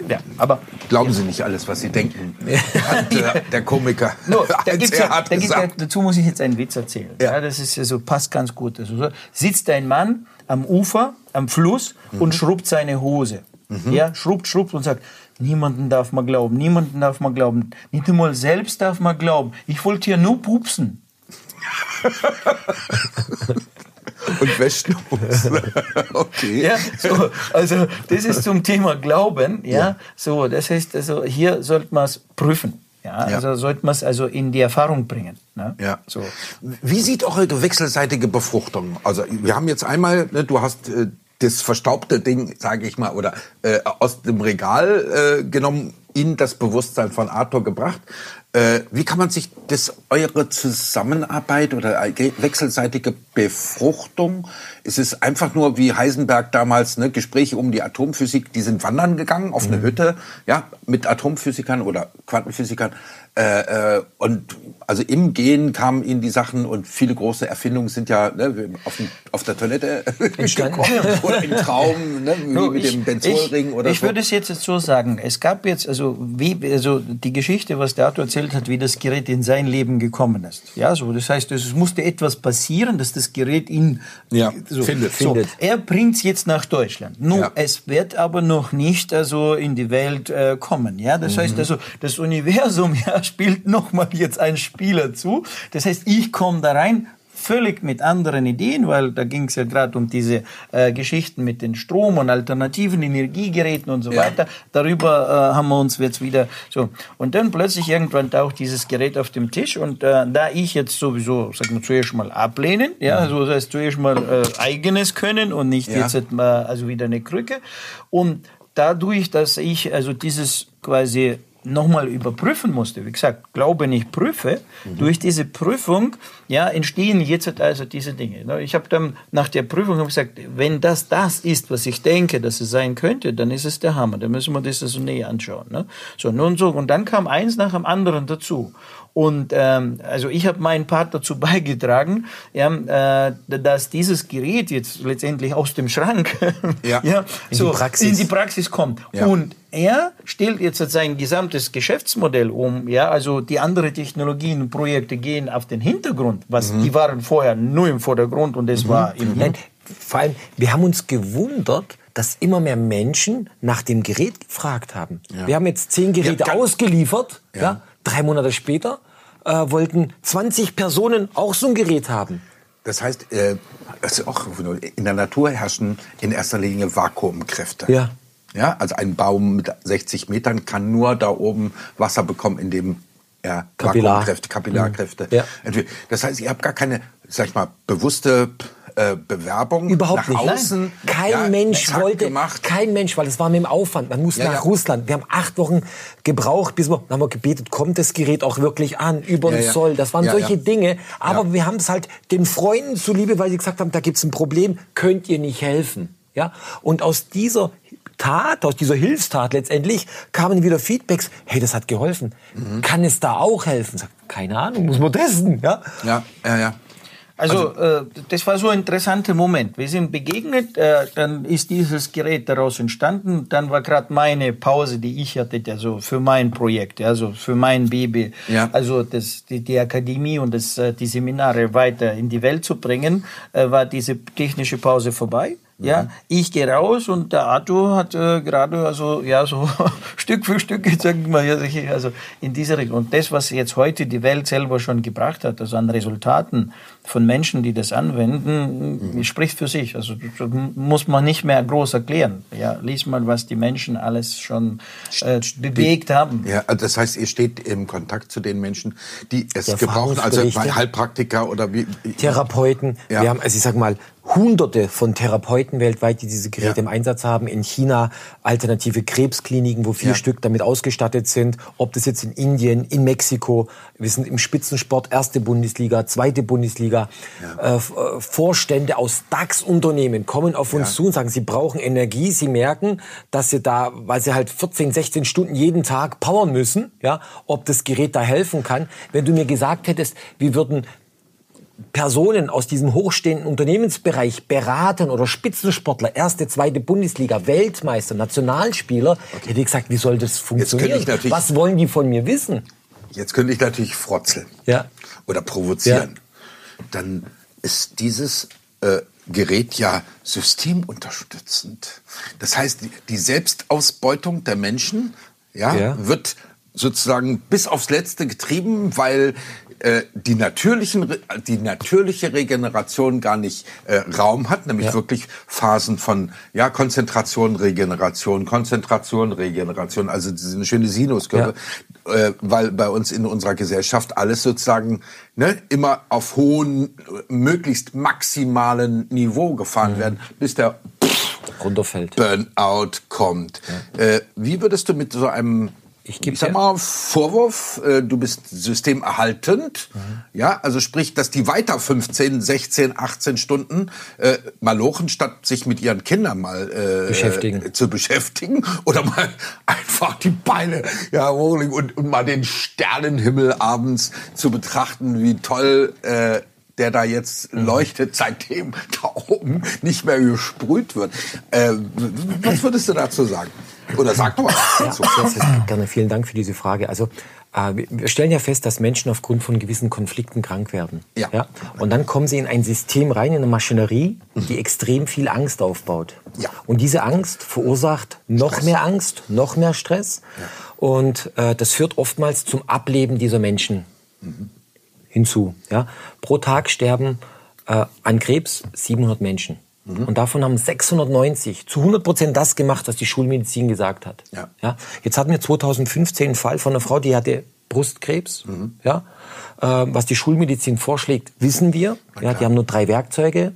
ja aber Glauben Sie nicht alles, was Sie denken, (laughs) hat äh, der Komiker No, (laughs) da gibt's ja, da gibt's ja, dazu muss ich jetzt einen Witz erzählen. Ja. Ja. das ist ja so, passt ganz gut. Also, so, sitzt ein Mann am Ufer, am Fluss und schrubbt seine Hose. Ja, schrubbt, schrubbt und sagt, niemanden darf man glauben, niemanden darf man glauben. Nicht einmal selbst darf man glauben. Ich wollte hier nur pupsen. (laughs) Und wäscht (laughs) okay. Ja, so, also das ist zum Thema Glauben. Ja, so das heißt also hier sollte man es prüfen. Ja, Ja. also sollte man es also in die Erfahrung bringen. Ne? Ja. So. Wie sieht eure wechselseitige Befruchtung? Also wir haben jetzt einmal, ne, du hast äh, das verstaubte Ding, sage ich mal, oder äh, aus dem Regal äh, genommen in das Bewusstsein von Arthur gebracht. Äh, wie kann man sich das eure Zusammenarbeit oder wechselseitige Befruchtung? Ist es einfach nur wie Heisenberg damals ne, Gespräche um die Atomphysik? Die sind wandern gegangen auf eine mhm. Hütte, ja, mit Atomphysikern oder Quantenphysikern. Äh, äh, und also im Gehen kamen ihnen die Sachen und viele große Erfindungen sind ja ne, auf, auf, der Toilette (laughs) gekommen oder im Traum, ne, wie no, mit ich, dem Benzolring oder ich so. Ich würde es jetzt so sagen. Es gab jetzt also wie also die Geschichte, was der Autor erzählt hat, wie das Gerät in sein Leben gekommen ist. Ja, so das heißt, es musste etwas passieren, dass das Gerät ihn ja, so, findet. So, findet. Er bringt es jetzt nach Deutschland. Nun, ja. es wird aber noch nicht also in die Welt äh, kommen. Ja, das mhm. heißt also das Universum (laughs) ja spielt nochmal jetzt ein Spieler zu. Das heißt, ich komme da rein, völlig mit anderen Ideen, weil da ging es ja gerade um diese äh, Geschichten mit den Strom- und alternativen Energiegeräten und so ja. weiter. Darüber äh, haben wir uns jetzt wieder so. Und dann plötzlich irgendwann taucht dieses Gerät auf dem Tisch und äh, da ich jetzt sowieso, sagen wir zuerst mal ablehnen, ja, also das heißt zuerst mal äh, eigenes können und nicht ja. jetzt mal also wieder eine Krücke. Und dadurch, dass ich also dieses quasi nochmal überprüfen musste. Wie gesagt, glaube nicht prüfe. Mhm. Durch diese Prüfung ja, entstehen jetzt also diese Dinge. Ne? Ich habe dann nach der Prüfung gesagt, wenn das das ist, was ich denke, dass es sein könnte, dann ist es der Hammer. Dann müssen wir das so näher anschauen. Ne? So, nun so. Und dann kam eins nach dem anderen dazu. Und ähm, also ich habe meinen Part dazu (laughs) beigetragen, ja, äh, dass dieses Gerät jetzt letztendlich aus dem Schrank (laughs) ja. ja, in, so, die Praxis. in die Praxis kommt. Ja. Und er stellt jetzt sein gesamtes Geschäftsmodell um. Ja, also die anderen Technologien und Projekte gehen auf den Hintergrund. Was mhm. die waren vorher nur im Vordergrund und es mhm. war im Nein, vor allem, wir haben uns gewundert, dass immer mehr Menschen nach dem Gerät gefragt haben. Ja. Wir haben jetzt zehn Geräte ja, ausgeliefert. Ja. ja. Drei Monate später äh, wollten 20 Personen auch so ein Gerät haben. Das heißt, äh, also auch in der Natur herrschen in erster Linie Vakuumkräfte. Ja. Ja, also ein Baum mit 60 Metern kann nur da oben Wasser bekommen, indem er Kapillar. Vakuumkräfte, Kapillarkräfte. Ja. Das heißt, ihr habt gar keine, sag ich mal, bewusste äh, Bewerbung Überhaupt nach nicht. außen. Kein ja, Mensch wollte, gemacht. kein Mensch, weil es war mit dem Aufwand. Man muss ja, nach ja. Russland. Wir haben acht Wochen gebraucht, bis wir, dann haben wir gebetet, kommt das Gerät auch wirklich an, über den Zoll. Das waren solche Dinge. Aber wir haben es halt den Freunden zuliebe, weil sie gesagt haben, da gibt's ein Problem, könnt ihr nicht helfen. Ja? Und aus dieser Tat, aus dieser Hilfstat letztendlich, kamen wieder Feedbacks, hey, das hat geholfen. Mhm. Kann es da auch helfen? Sag, keine Ahnung, muss man testen. Ja, ja, ja. ja. Also, also äh, das war so ein interessanter Moment. Wir sind begegnet, äh, dann ist dieses Gerät daraus entstanden. Dann war gerade meine Pause, die ich hatte, also für mein Projekt, also für mein Baby, ja. also das, die, die Akademie und das, äh, die Seminare weiter in die Welt zu bringen, äh, war diese technische Pause vorbei. Ja, ich gehe raus und der Arthur hat äh, gerade also ja so (laughs) Stück für Stück gesagt mal also in dieser Richtung. Und das was jetzt heute die Welt selber schon gebracht hat also an Resultaten von Menschen die das anwenden mhm. spricht für sich. Also muss man nicht mehr groß erklären. Ja lies mal was die Menschen alles schon äh, bewegt haben. Ja also das heißt ihr steht im Kontakt zu den Menschen die es gebrauchen also Heilpraktiker oder wie Therapeuten. Ja. wir haben also ich sag mal Hunderte von Therapeuten weltweit, die diese Geräte ja. im Einsatz haben. In China alternative Krebskliniken, wo vier ja. Stück damit ausgestattet sind. Ob das jetzt in Indien, in Mexiko, wir sind im Spitzensport, erste Bundesliga, zweite Bundesliga. Ja. Äh, äh Vorstände aus DAX-Unternehmen kommen auf uns zu und sagen, sie brauchen Energie. Sie merken, dass sie da, weil sie halt 14, 16 Stunden jeden Tag powern müssen, ja, ob das Gerät da helfen kann. Wenn du mir gesagt hättest, wir würden Personen aus diesem hochstehenden Unternehmensbereich beraten oder Spitzensportler, erste, zweite Bundesliga, Weltmeister, Nationalspieler, okay. hätte ich gesagt, wie soll das funktionieren? Was wollen die von mir wissen? Jetzt könnte ich natürlich frotzeln ja. oder provozieren. Ja. Dann ist dieses äh, Gerät ja systemunterstützend. Das heißt, die Selbstausbeutung der Menschen ja, ja. wird sozusagen bis aufs Letzte getrieben, weil äh, die, natürlichen, die natürliche Regeneration gar nicht äh, Raum hat, nämlich ja. wirklich Phasen von ja, Konzentration, Regeneration, Konzentration, Regeneration, also diese schöne Sinuskurve, ja. äh, weil bei uns in unserer Gesellschaft alles sozusagen ne, immer auf hohen, möglichst maximalen Niveau gefahren mhm. werden, bis der runterfällt. Burnout kommt. Ja. Äh, wie würdest du mit so einem ich, ich sag mal, Vorwurf, äh, du bist systemerhaltend. Mhm. Ja, also sprich, dass die weiter 15, 16, 18 Stunden äh, malochen, statt sich mit ihren Kindern mal äh, beschäftigen. zu beschäftigen oder mal (laughs) einfach die Beine ja, und, und mal den Sternenhimmel abends zu betrachten, wie toll äh, der da jetzt mhm. leuchtet, seitdem (laughs) da oben nicht mehr gesprüht wird. Äh, was würdest du dazu sagen? Oder sag doch mal. Ja, ja, gerne. Vielen Dank für diese Frage. Also äh, wir stellen ja fest, dass Menschen aufgrund von gewissen Konflikten krank werden. Ja. ja. Und dann kommen sie in ein System rein, in eine Maschinerie, die extrem viel Angst aufbaut. Ja. Und diese Angst verursacht noch Stress. mehr Angst, noch mehr Stress. Ja. Und äh, das führt oftmals zum Ableben dieser Menschen mhm. hinzu. Ja. Pro Tag sterben äh, an Krebs 700 Menschen. Mhm. Und davon haben 690 zu 100 Prozent das gemacht, was die Schulmedizin gesagt hat. Ja. Ja? Jetzt hatten wir 2015 einen Fall von einer Frau, die hatte Brustkrebs. Mhm. Ja? Äh, was die Schulmedizin vorschlägt, wissen wir. Ja, die haben nur drei Werkzeuge.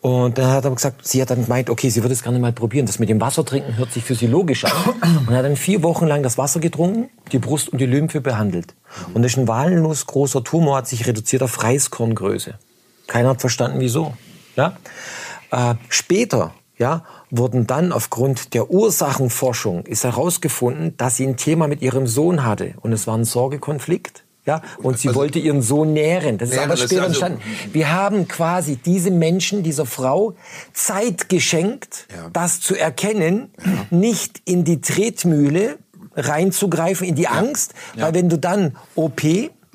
Und dann hat er gesagt, sie hat dann gemeint, okay, sie würde es gerne mal probieren. Das mit dem Wasser trinken hört sich für sie logisch an. Und hat dann vier Wochen lang das Wasser getrunken, die Brust und die Lymphe behandelt. Und das ist ein walnuss großer Tumor, hat sich reduziert auf Reiskorngröße. Keiner hat verstanden, wieso. Ja? Äh, später ja, wurden dann aufgrund der Ursachenforschung ist herausgefunden, dass sie ein Thema mit ihrem Sohn hatte und es war ein Sorgekonflikt. Ja, und sie also, wollte ihren Sohn nähren. Das ist aber später also, entstanden. Wir haben quasi diesem Menschen, dieser Frau Zeit geschenkt, ja. das zu erkennen, ja. nicht in die Tretmühle reinzugreifen, in die Angst, ja. weil wenn du dann OP,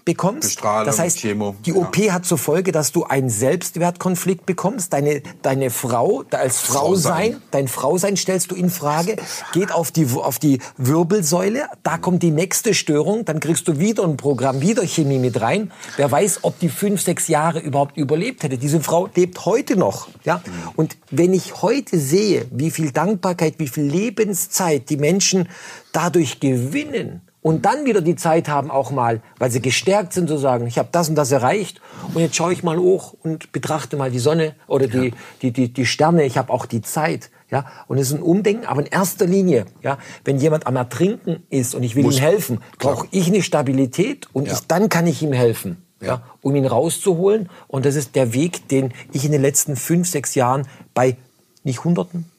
bekommst. Bestrahlung, das heißt, Chemo, die OP ja. hat zur Folge, dass du einen Selbstwertkonflikt bekommst. Deine, deine Frau, als Frau sein, dein Frau sein stellst du in Frage, geht auf die, auf die Wirbelsäule, da kommt die nächste Störung, dann kriegst du wieder ein Programm, wieder Chemie mit rein. Wer weiß, ob die fünf, sechs Jahre überhaupt überlebt hätte. Diese Frau lebt heute noch, ja. Mhm. Und wenn ich heute sehe, wie viel Dankbarkeit, wie viel Lebenszeit die Menschen dadurch gewinnen, und dann wieder die Zeit haben, auch mal, weil sie gestärkt sind, zu sagen, ich habe das und das erreicht und jetzt schaue ich mal hoch und betrachte mal die Sonne oder die, ja. die, die, die Sterne, ich habe auch die Zeit. Ja, und es ist ein Umdenken, aber in erster Linie, ja, wenn jemand am Ertrinken ist und ich will Muss, ihm helfen, brauche ich eine Stabilität und ja. ich, dann kann ich ihm helfen, ja. ja. um ihn rauszuholen. Und das ist der Weg, den ich in den letzten fünf, sechs Jahren bei nicht Hunderten,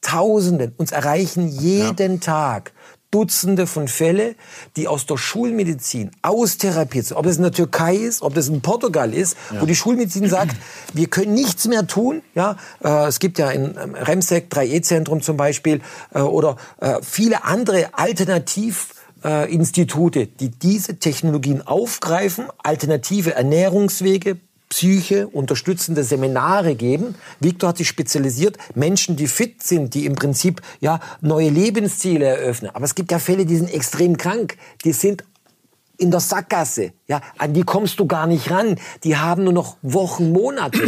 Tausenden uns erreichen jeden ja. Tag Dutzende von Fälle, die aus der Schulmedizin austherapiert sind. Ob das in der Türkei ist, ob das in Portugal ist, ja. wo die Schulmedizin sagt, wir können nichts mehr tun. Ja, äh, es gibt ja in ähm, Remsek 3E-Zentrum zum Beispiel äh, oder äh, viele andere Alternativinstitute, die diese Technologien aufgreifen, alternative Ernährungswege, Psyche unterstützende Seminare geben. Victor hat sich spezialisiert, Menschen, die fit sind, die im Prinzip ja neue Lebensziele eröffnen. Aber es gibt ja Fälle, die sind extrem krank, die sind in der Sackgasse, ja, an die kommst du gar nicht ran. Die haben nur noch Wochen, Monate.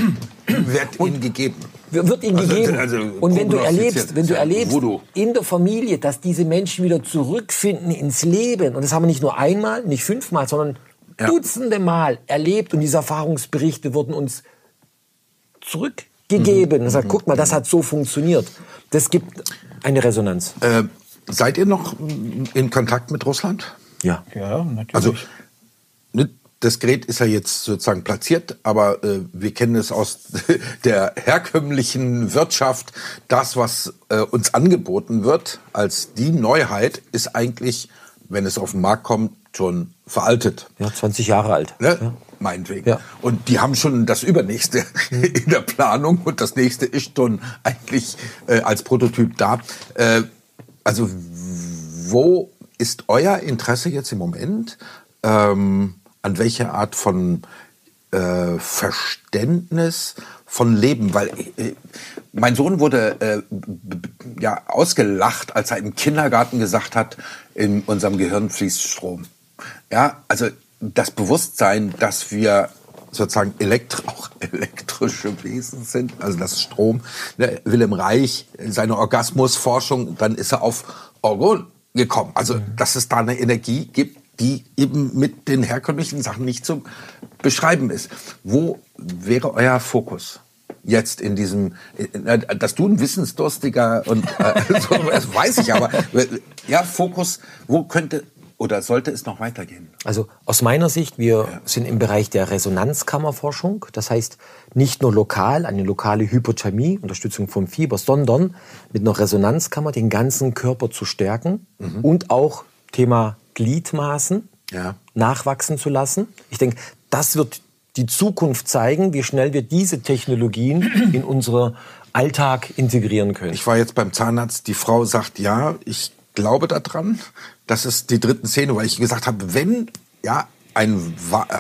Wird ihnen gegeben. Wird ihnen also, gegeben. Also, und wenn du erlebst, wenn du erlebst in der Familie, dass diese Menschen wieder zurückfinden ins Leben, und das haben wir nicht nur einmal, nicht fünfmal, sondern ja. Dutzende Mal erlebt und diese Erfahrungsberichte wurden uns zurückgegeben. Mhm. Und sagt, guck mal, das hat so funktioniert. Das gibt eine Resonanz. Äh, seid ihr noch in Kontakt mit Russland? Ja. Ja, natürlich. Also, ne, das Gerät ist ja jetzt sozusagen platziert, aber äh, wir kennen es aus (laughs) der herkömmlichen Wirtschaft. Das, was äh, uns angeboten wird als die Neuheit, ist eigentlich, wenn es auf den Markt kommt, schon veraltet. Ja, 20 Jahre alt. Ne? Ja. Meinetwegen. Ja. Und die haben schon das Übernächste (laughs) in der Planung und das nächste ist schon eigentlich äh, als Prototyp da. Äh, also wo ist euer Interesse jetzt im Moment? Ähm, an welche Art von äh, Verständnis von Leben? Weil äh, mein Sohn wurde äh, ja ausgelacht, als er im Kindergarten gesagt hat, in unserem Gehirn fließt Strom. Ja, also das Bewusstsein, dass wir sozusagen elektri (laughs) auch elektrische Wesen sind, also das Strom. Ne, Wilhelm Reich, seine Orgasmusforschung, dann ist er auf Orgon gekommen. Also, mhm. dass es da eine Energie gibt, die eben mit den herkömmlichen Sachen nicht zu beschreiben ist. Wo wäre euer Fokus? jetzt in diesem, äh, dass du ein wissensdurstiger und äh, (laughs) so, das weiß ich, aber ja, Fokus, wo könnte oder sollte es noch weitergehen? Also aus meiner Sicht, wir ja. sind im Bereich der Resonanzkammerforschung. Das heißt, nicht nur lokal, eine lokale Hypothermie, Unterstützung vom Fieber, sondern mit einer Resonanzkammer den ganzen Körper zu stärken mhm. und auch Thema Gliedmaßen ja. nachwachsen zu lassen. Ich denke, das wird die Zukunft zeigen, wie schnell wir diese Technologien in unsere Alltag integrieren können. Ich war jetzt beim Zahnarzt, die Frau sagt, ja, ich glaube daran, dass es die dritten Szene, weil ich gesagt habe, wenn ja ein,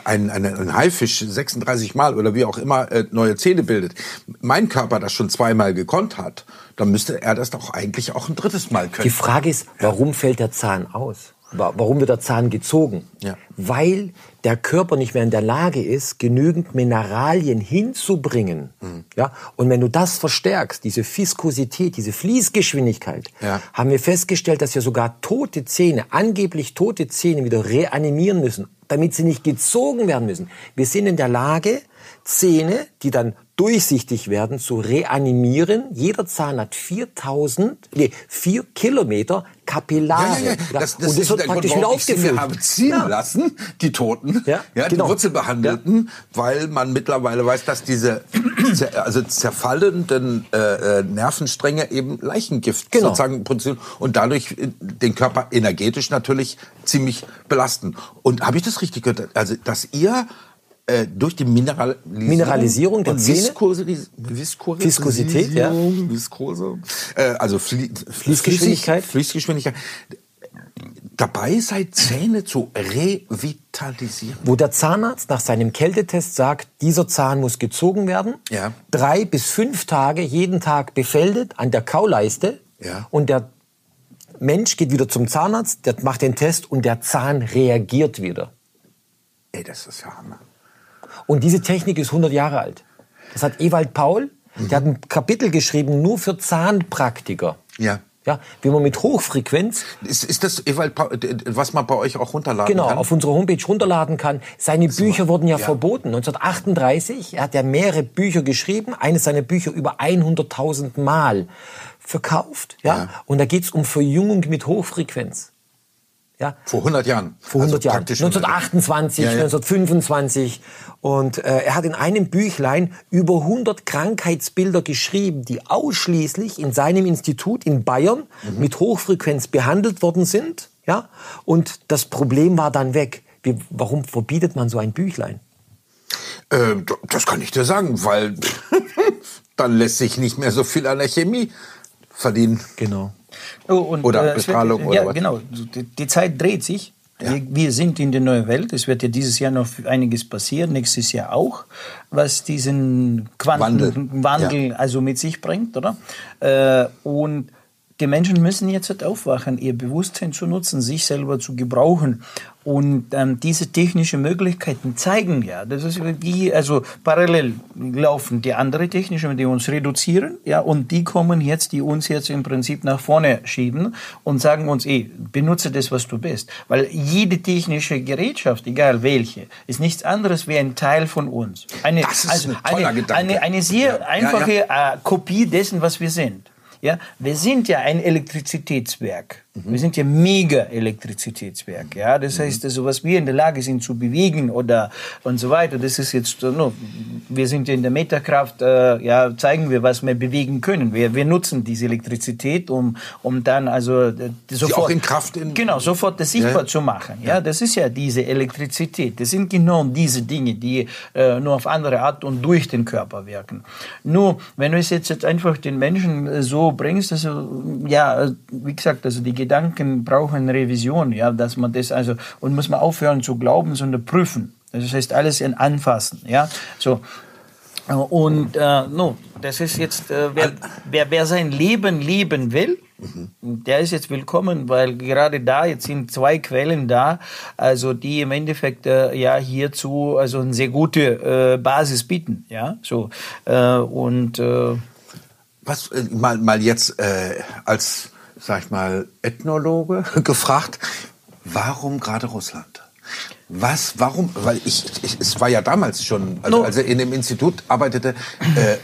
ein, ein, ein Haifisch 36 Mal oder wie auch immer äh, neue Zähne bildet, mein Körper das schon zweimal gekonnt hat, dann müsste er das doch eigentlich auch ein drittes Mal können. Die Frage ist, warum ja. fällt der Zahn aus? Warum wird der Zahn gezogen? Ja. Weil der Körper nicht mehr in der Lage ist, genügend Mineralien hinzubringen. Mhm. Ja? Und wenn du das verstärkst, diese Viskosität, diese Fließgeschwindigkeit, ja. haben wir festgestellt, dass wir sogar tote Zähne, angeblich tote Zähne wieder reanimieren müssen, damit sie nicht gezogen werden müssen. Wir sind in der Lage, Zähne, die dann durchsichtig werden, zu reanimieren. Jeder Zahn hat 4000, nee, 4 Kilometer Kapillare. Ja, ja, ja. Das, das und das wird praktisch Grund, wieder aufgefüllt. Ich habe ziehen lassen, die Toten, ja, ja genau. die Wurzelbehandelten, weil man mittlerweile weiß, dass diese also zerfallenden äh, äh, Nervenstränge eben Leichengift genau. sozusagen produzieren und dadurch äh, den Körper energetisch natürlich ziemlich belasten. Und habe ich das richtig gehört? Also, dass ihr äh, durch die Mineralisierung, Mineralisierung der Zähne, Viskosität, Viskosität ja. Viskose, äh, also Flie Fließgeschwindigkeit, Fließgeschwindigkeit dabei seid, Zähne zu revitalisieren. Wo der Zahnarzt nach seinem Kältetest sagt, dieser Zahn muss gezogen werden, ja. drei bis fünf Tage jeden Tag befeldet an der Kauleiste ja. und der Mensch geht wieder zum Zahnarzt, der macht den Test und der Zahn reagiert wieder. Ey, das ist ja Hammer. Und diese Technik ist 100 Jahre alt. Das hat Ewald Paul, mhm. der hat ein Kapitel geschrieben nur für Zahnpraktiker. Ja. Ja, wie man mit Hochfrequenz. Ist, ist das Ewald, Paul, was man bei euch auch runterladen genau, kann? Genau, auf unserer Homepage runterladen kann. Seine so, Bücher wurden ja, ja, verboten. 1938 er hat er mehrere Bücher geschrieben, eines seiner Bücher über 100.000 Mal verkauft. Ja? ja. Und da geht's um Verjüngung mit Hochfrequenz. Ja. Vor 100 Jahren. Vor 100 also Jahren. 1928, ja, ja. 1925. Und äh, er hat in einem Büchlein über 100 Krankheitsbilder geschrieben, die ausschließlich in seinem Institut in Bayern mhm. mit Hochfrequenz behandelt worden sind. Ja. Und das Problem war dann weg. Wie, warum verbietet man so ein Büchlein? Äh, das kann ich dir sagen, weil (laughs) dann lässt sich nicht mehr so viel an der Chemie verdienen. Genau. Oh, und, oder äh, Bestrahlung wird, oder ja, was? genau. Die, die, Zeit dreht sich. Ja. Wir, wir, sind in der neuen Welt. Es wird ja dieses Jahr noch einiges passieren, nächstes Jahr auch, was diesen Quantenwandel Wandel ja. also mit sich bringt, oder? Äh, und die Menschen müssen jetzt halt aufwachen, ihr Bewusstsein zu nutzen, sich selber zu gebrauchen. Und ähm, diese technischen Möglichkeiten zeigen ja, das ist wie, also parallel laufen die andere technischen, die uns reduzieren, ja, und die kommen jetzt, die uns jetzt im Prinzip nach vorne schieben und sagen uns, ey, benutze das, was du bist. Weil jede technische Gerätschaft, egal welche, ist nichts anderes wie ein Teil von uns. Eine, das ist also ein toller eine, Gedanke. Eine, eine sehr ja, einfache ja, ja. Äh, Kopie dessen, was wir sind. Ja, wir sind ja ein Elektrizitätswerk. Mhm. Wir sind ja mega Elektrizitätswerk. Ja, das mhm. heißt, also, was wir in der Lage sind zu bewegen oder und so weiter, das ist jetzt, no, wir sind ja in der Metakraft, äh, ja, zeigen wir, was wir bewegen können. Wir, wir nutzen diese Elektrizität, um, um dann also äh, sofort, Sie auch in Kraft in genau sofort das sichtbar ja. zu machen. Ja, das ist ja diese Elektrizität. Das sind genau diese Dinge, die äh, nur auf andere Art und durch den Körper wirken. Nur, wenn du es jetzt einfach den Menschen äh, so bringst, also ja, wie gesagt, also die Gedanken brauchen Revision, ja, dass man das also und muss man aufhören zu glauben, sondern prüfen. Das heißt alles in anfassen, ja, so. Und äh, no, das ist jetzt, äh, wer, wer, wer sein Leben leben will, mhm. der ist jetzt willkommen, weil gerade da, jetzt sind zwei Quellen da, also die im Endeffekt äh, ja hierzu also eine sehr gute äh, Basis bieten. Ja, so. Äh, und äh, was äh, mal, mal jetzt äh, als, sag ich mal, Ethnologe (laughs) gefragt, warum gerade Russland? Was, warum? Weil ich, ich, es war ja damals schon, also als er in dem Institut arbeitete, äh,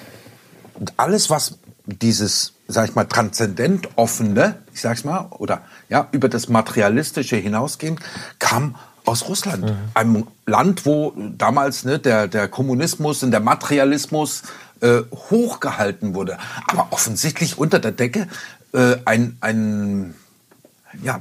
alles, was dieses, sag ich mal, transzendent offene, ich sag's mal, oder ja, über das Materialistische hinausgehen, kam aus Russland, mhm. einem Land, wo damals ne, der, der Kommunismus und der Materialismus äh, hochgehalten wurde, aber offensichtlich unter der Decke äh, ein, ein ja,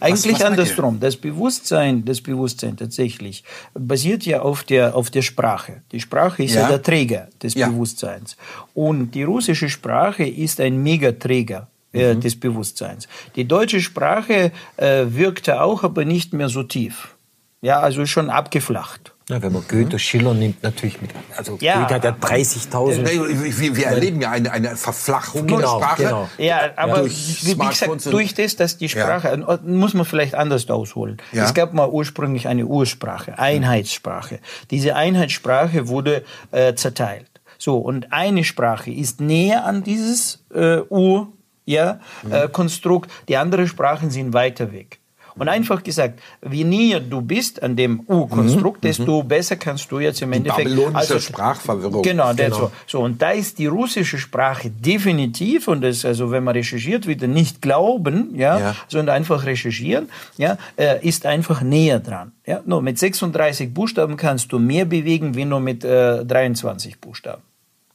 eigentlich was, was andersrum. Das Bewusstsein, das Bewusstsein tatsächlich basiert ja auf der, auf der Sprache. Die Sprache ist ja, ja der Träger des ja. Bewusstseins. Und die russische Sprache ist ein Megaträger äh, mhm. des Bewusstseins. Die deutsche Sprache äh, wirkte auch, aber nicht mehr so tief. Ja, also schon abgeflacht. Ja, wenn man Goethe, mhm. Schiller nimmt, natürlich mit. Also ja, Goethe hat ja 30.000. Äh, wir, wir, erleben ja eine, eine Verflachung genau, der Sprache. Genau. Ja, aber durch wie gesagt, durch das, dass die Sprache, ja. Äh, muss man vielleicht anders ausholen. Ja. Es gab mal ursprünglich eine Ursprache, Einheitssprache. Diese Einheitssprache wurde äh, zerteilt. So, und eine Sprache ist näher an dieses äh, Ur, ja, mhm. äh, Konstrukt, die anderen Sprachen sind weiter weg. Und einfach gesagt, wie näher du bist an dem U-Konstrukt, mhm. desto mhm. besser kannst du jetzt im die Endeffekt. Babylonische also, Sprachverwirrung. Genau, genau. So. so. Und da ist die russische Sprache definitiv, und das, also wenn man recherchiert, wieder nicht glauben, ja, ja. sondern einfach recherchieren, ja, äh, ist einfach näher dran. Ja, nur mit 36 Buchstaben kannst du mehr bewegen, wie nur mit äh, 23 Buchstaben.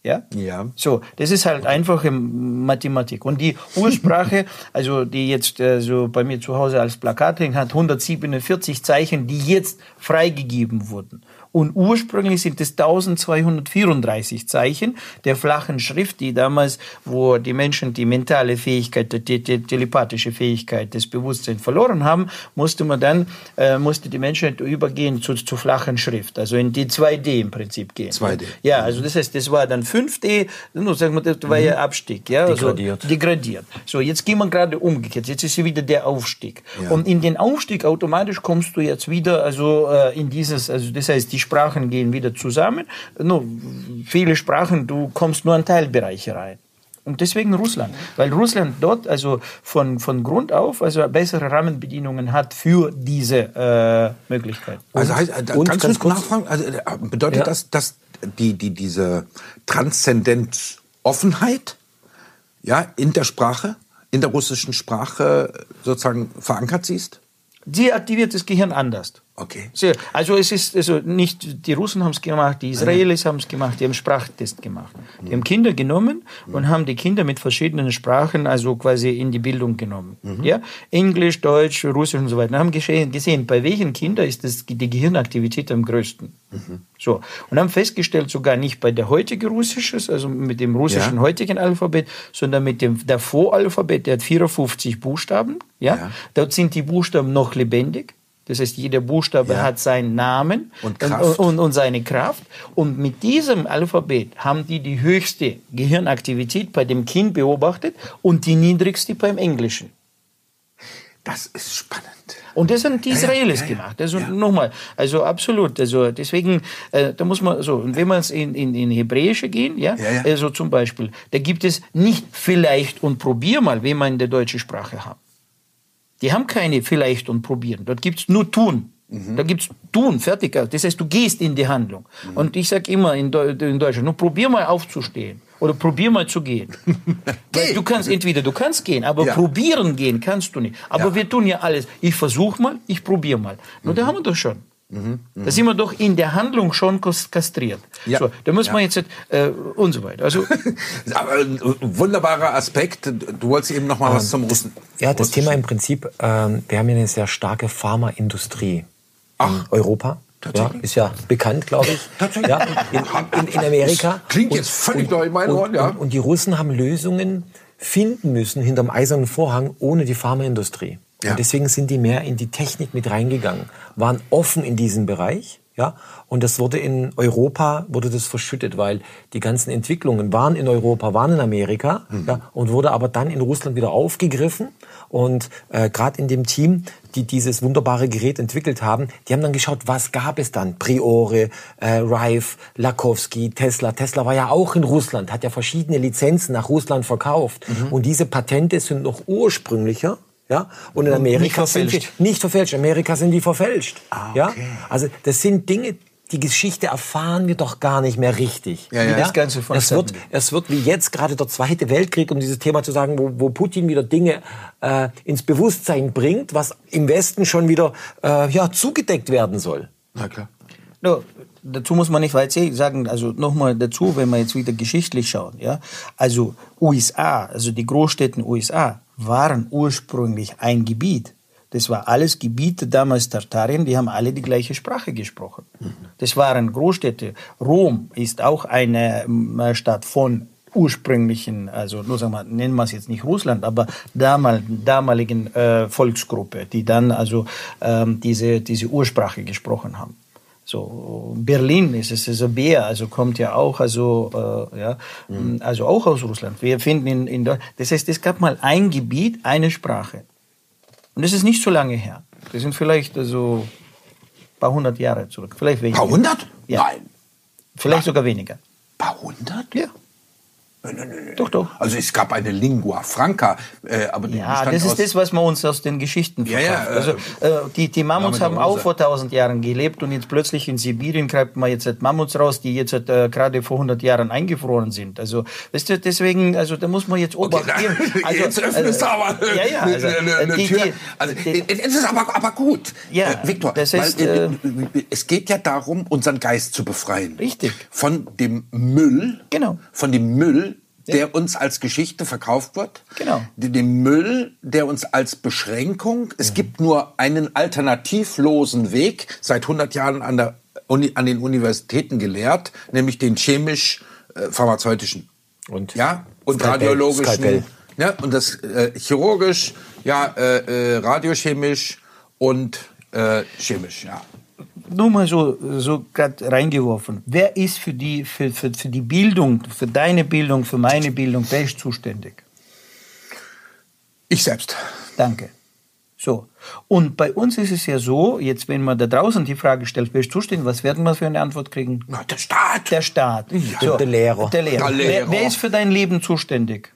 Ja? Ja. So, das ist halt einfache Mathematik. Und die Ursprache, (laughs) also die jetzt äh, so bei mir zu Hause als Plakat hängt, hat 147 Zeichen, die jetzt freigegeben wurden. Und ursprünglich sind es 1234 Zeichen der flachen Schrift, die damals, wo die Menschen die mentale Fähigkeit, die, die telepathische Fähigkeit des Bewusstseins verloren haben, musste man dann, äh, musste die Menschheit übergehen zu, zu flachen Schrift, also in die 2D im Prinzip gehen. 2D. Ja, also das heißt, das war dann 5D, nur sagen wir, das war ja mhm. Abstieg, ja. Also degradiert. degradiert. So, jetzt gehen wir gerade umgekehrt. Jetzt ist wieder der Aufstieg. Ja. Und in den Aufstieg automatisch kommst du jetzt wieder, also äh, in dieses, also das heißt, die Sprachen gehen wieder zusammen. Nur viele Sprachen, du kommst nur in Teilbereiche rein. Und deswegen Russland, weil Russland dort also von, von Grund auf also bessere Rahmenbedingungen hat für diese äh, Möglichkeit. Also heißt, äh, und kannst du nachfragen? Also, äh, bedeutet ja. das, dass die, die, diese Transzendenz Offenheit ja, in der Sprache, in der russischen Sprache sozusagen verankert siehst? Sie aktiviert das Gehirn anders. Okay. Also es ist also nicht die Russen haben es gemacht, die Israelis haben es gemacht, die haben Sprachtest gemacht. Die haben Kinder genommen und haben die Kinder mit verschiedenen Sprachen also quasi in die Bildung genommen. Mhm. Ja, Englisch, Deutsch, Russisch und so weiter. Und haben gesehen, bei welchen Kindern ist das, die Gehirnaktivität am größten. Mhm. So und haben festgestellt, sogar nicht bei der heutigen Russisches, also mit dem russischen ja. heutigen Alphabet, sondern mit dem der Voralphabet, der hat 54 Buchstaben. Ja, ja. dort sind die Buchstaben noch lebendig. Das heißt, jeder Buchstabe ja. hat seinen Namen und. Und, und, und, seine Kraft. Und mit diesem Alphabet haben die die höchste Gehirnaktivität bei dem Kind beobachtet und die niedrigste beim Englischen. Das ist spannend. Und das haben die Israelis ja, ja, ja, gemacht. Also nochmal, also absolut. Also deswegen, äh, da muss man so, und wenn man in, in, in Hebräische gehen, ja, also zum Beispiel, da gibt es nicht vielleicht und probier mal, wenn man in der deutschen Sprache hat. Die haben keine vielleicht und probieren. Dort gibt es nur tun. Mhm. Da es tun, fertig. Das heißt, du gehst in die Handlung. Mhm. Und ich sage immer in, in Deutschland, nur probier mal aufzustehen oder probier mal zu gehen. (laughs) Weil du kannst entweder du kannst gehen, aber ja. probieren gehen kannst du nicht. Aber ja. wir tun ja alles. Ich versuche mal, ich probiere mal. Nur mhm. da haben wir doch schon. Mhm, da sind wir doch in der Handlung schon kastriert. Ja. So, da muss ja. man jetzt äh, und so weiter. Also (laughs) Aber ein wunderbarer Aspekt. Du wolltest eben noch mal ähm, was zum Russen. Ja, das Thema im Prinzip. Ähm, wir haben ja eine sehr starke Pharmaindustrie Ach. in Europa. Ja, ist ja bekannt, glaube ich. (laughs) Tatsächlich. Ja, in, in, in Amerika. Das klingt jetzt völlig neu in meinen Ohren, ja. Und, und die Russen haben Lösungen finden müssen hinterm eisernen Vorhang ohne die Pharmaindustrie. Ja. Und deswegen sind die mehr in die Technik mit reingegangen, waren offen in diesem Bereich. Ja, und das wurde in Europa, wurde das verschüttet, weil die ganzen Entwicklungen waren in Europa, waren in Amerika, mhm. ja, und wurde aber dann in Russland wieder aufgegriffen. Und äh, gerade in dem Team, die dieses wunderbare Gerät entwickelt haben, die haben dann geschaut, was gab es dann? Priore, äh, Rive, Lakowski, Tesla. Tesla war ja auch in Russland, hat ja verschiedene Lizenzen nach Russland verkauft. Mhm. Und diese Patente sind noch ursprünglicher ja? Und in Amerika nicht sind sie nicht verfälscht. In Amerika sind die verfälscht. Ah, okay. ja? Also das sind Dinge, die Geschichte erfahren wir doch gar nicht mehr richtig. Ja, ja. Das Ganze es vonstatten wird, es wird wie jetzt gerade der Zweite Weltkrieg, um dieses Thema zu sagen, wo, wo Putin wieder Dinge äh, ins Bewusstsein bringt, was im Westen schon wieder äh, ja, zugedeckt werden soll. Na klar. No, dazu muss man nicht weit sagen, also nochmal dazu, wenn wir jetzt wieder geschichtlich schauen, ja. Also USA, also die Großstädten USA waren ursprünglich ein Gebiet. Das war alles Gebiete damals Tartarien, die haben alle die gleiche Sprache gesprochen. Das waren Großstädte. Rom ist auch eine ähm, Stadt von ursprünglichen, also nur sagen wir, nennen wir es jetzt nicht Russland, aber damal, damaligen äh, Volksgruppe, die dann also ähm, diese, diese Ursprache gesprochen haben. So Berlin ist es also Bär, also kommt ja auch also äh, ja also auch aus Russland. Wir finden in, in Deu- das heißt es gab mal ein Gebiet, eine Sprache und das ist nicht so lange her. Das sind vielleicht also ein paar hundert Jahre zurück, vielleicht weniger. Paar hundert? Ja. Nein. Vielleicht sogar weniger. Paar hundert? Ja. Nein, nein, nein. Doch, doch. Also es gab eine Lingua Franca, äh, aber die Ja, das ist das, was man uns aus den Geschichten Ja, verkauft. ja, also äh, die, die Mammuts haben auch vor tausend Jahren gelebt und jetzt plötzlich in Sibirien greift man jetzt halt Mammuts raus, die jetzt halt, äh, gerade vor 100 Jahren eingefroren sind. Also weißt du, deswegen, also da muss man jetzt Obacht (laughs) geben. Also, Jetzt öffnest du aber eine, ja, ja, also, eine, eine, eine die, Tür. also, die, es ist aber, aber gut, Ja, äh, Viktor. das heißt, weil, äh, es geht ja darum, unseren Geist zu befreien. Richtig. Von dem Müll. Genau. Von dem Müll, der uns als Geschichte verkauft wird. Genau. Dem Müll, der uns als Beschränkung. Es gibt nur einen alternativlosen Weg, seit 100 Jahren an, der Uni, an den Universitäten gelehrt, nämlich den chemisch-pharmazeutischen. Und ja, und Skalpell, radiologischen. Skalpell. Ja, und das äh, chirurgisch, ja, äh, äh, radiochemisch und äh, chemisch, ja. Nur mal so, so gerade reingeworfen. Wer ist für die, für, für, für die Bildung, für deine Bildung, für meine Bildung, wer ist zuständig? Ich selbst. Danke. So. Und bei uns ist es ja so, jetzt wenn man da draußen die Frage stellt, wer ist zuständig, was werden wir für eine Antwort kriegen? Na, der Staat. Der Staat. Der Lehrer. Der Lehrer. Der Lehrer. Wer, wer ist für dein Leben zuständig?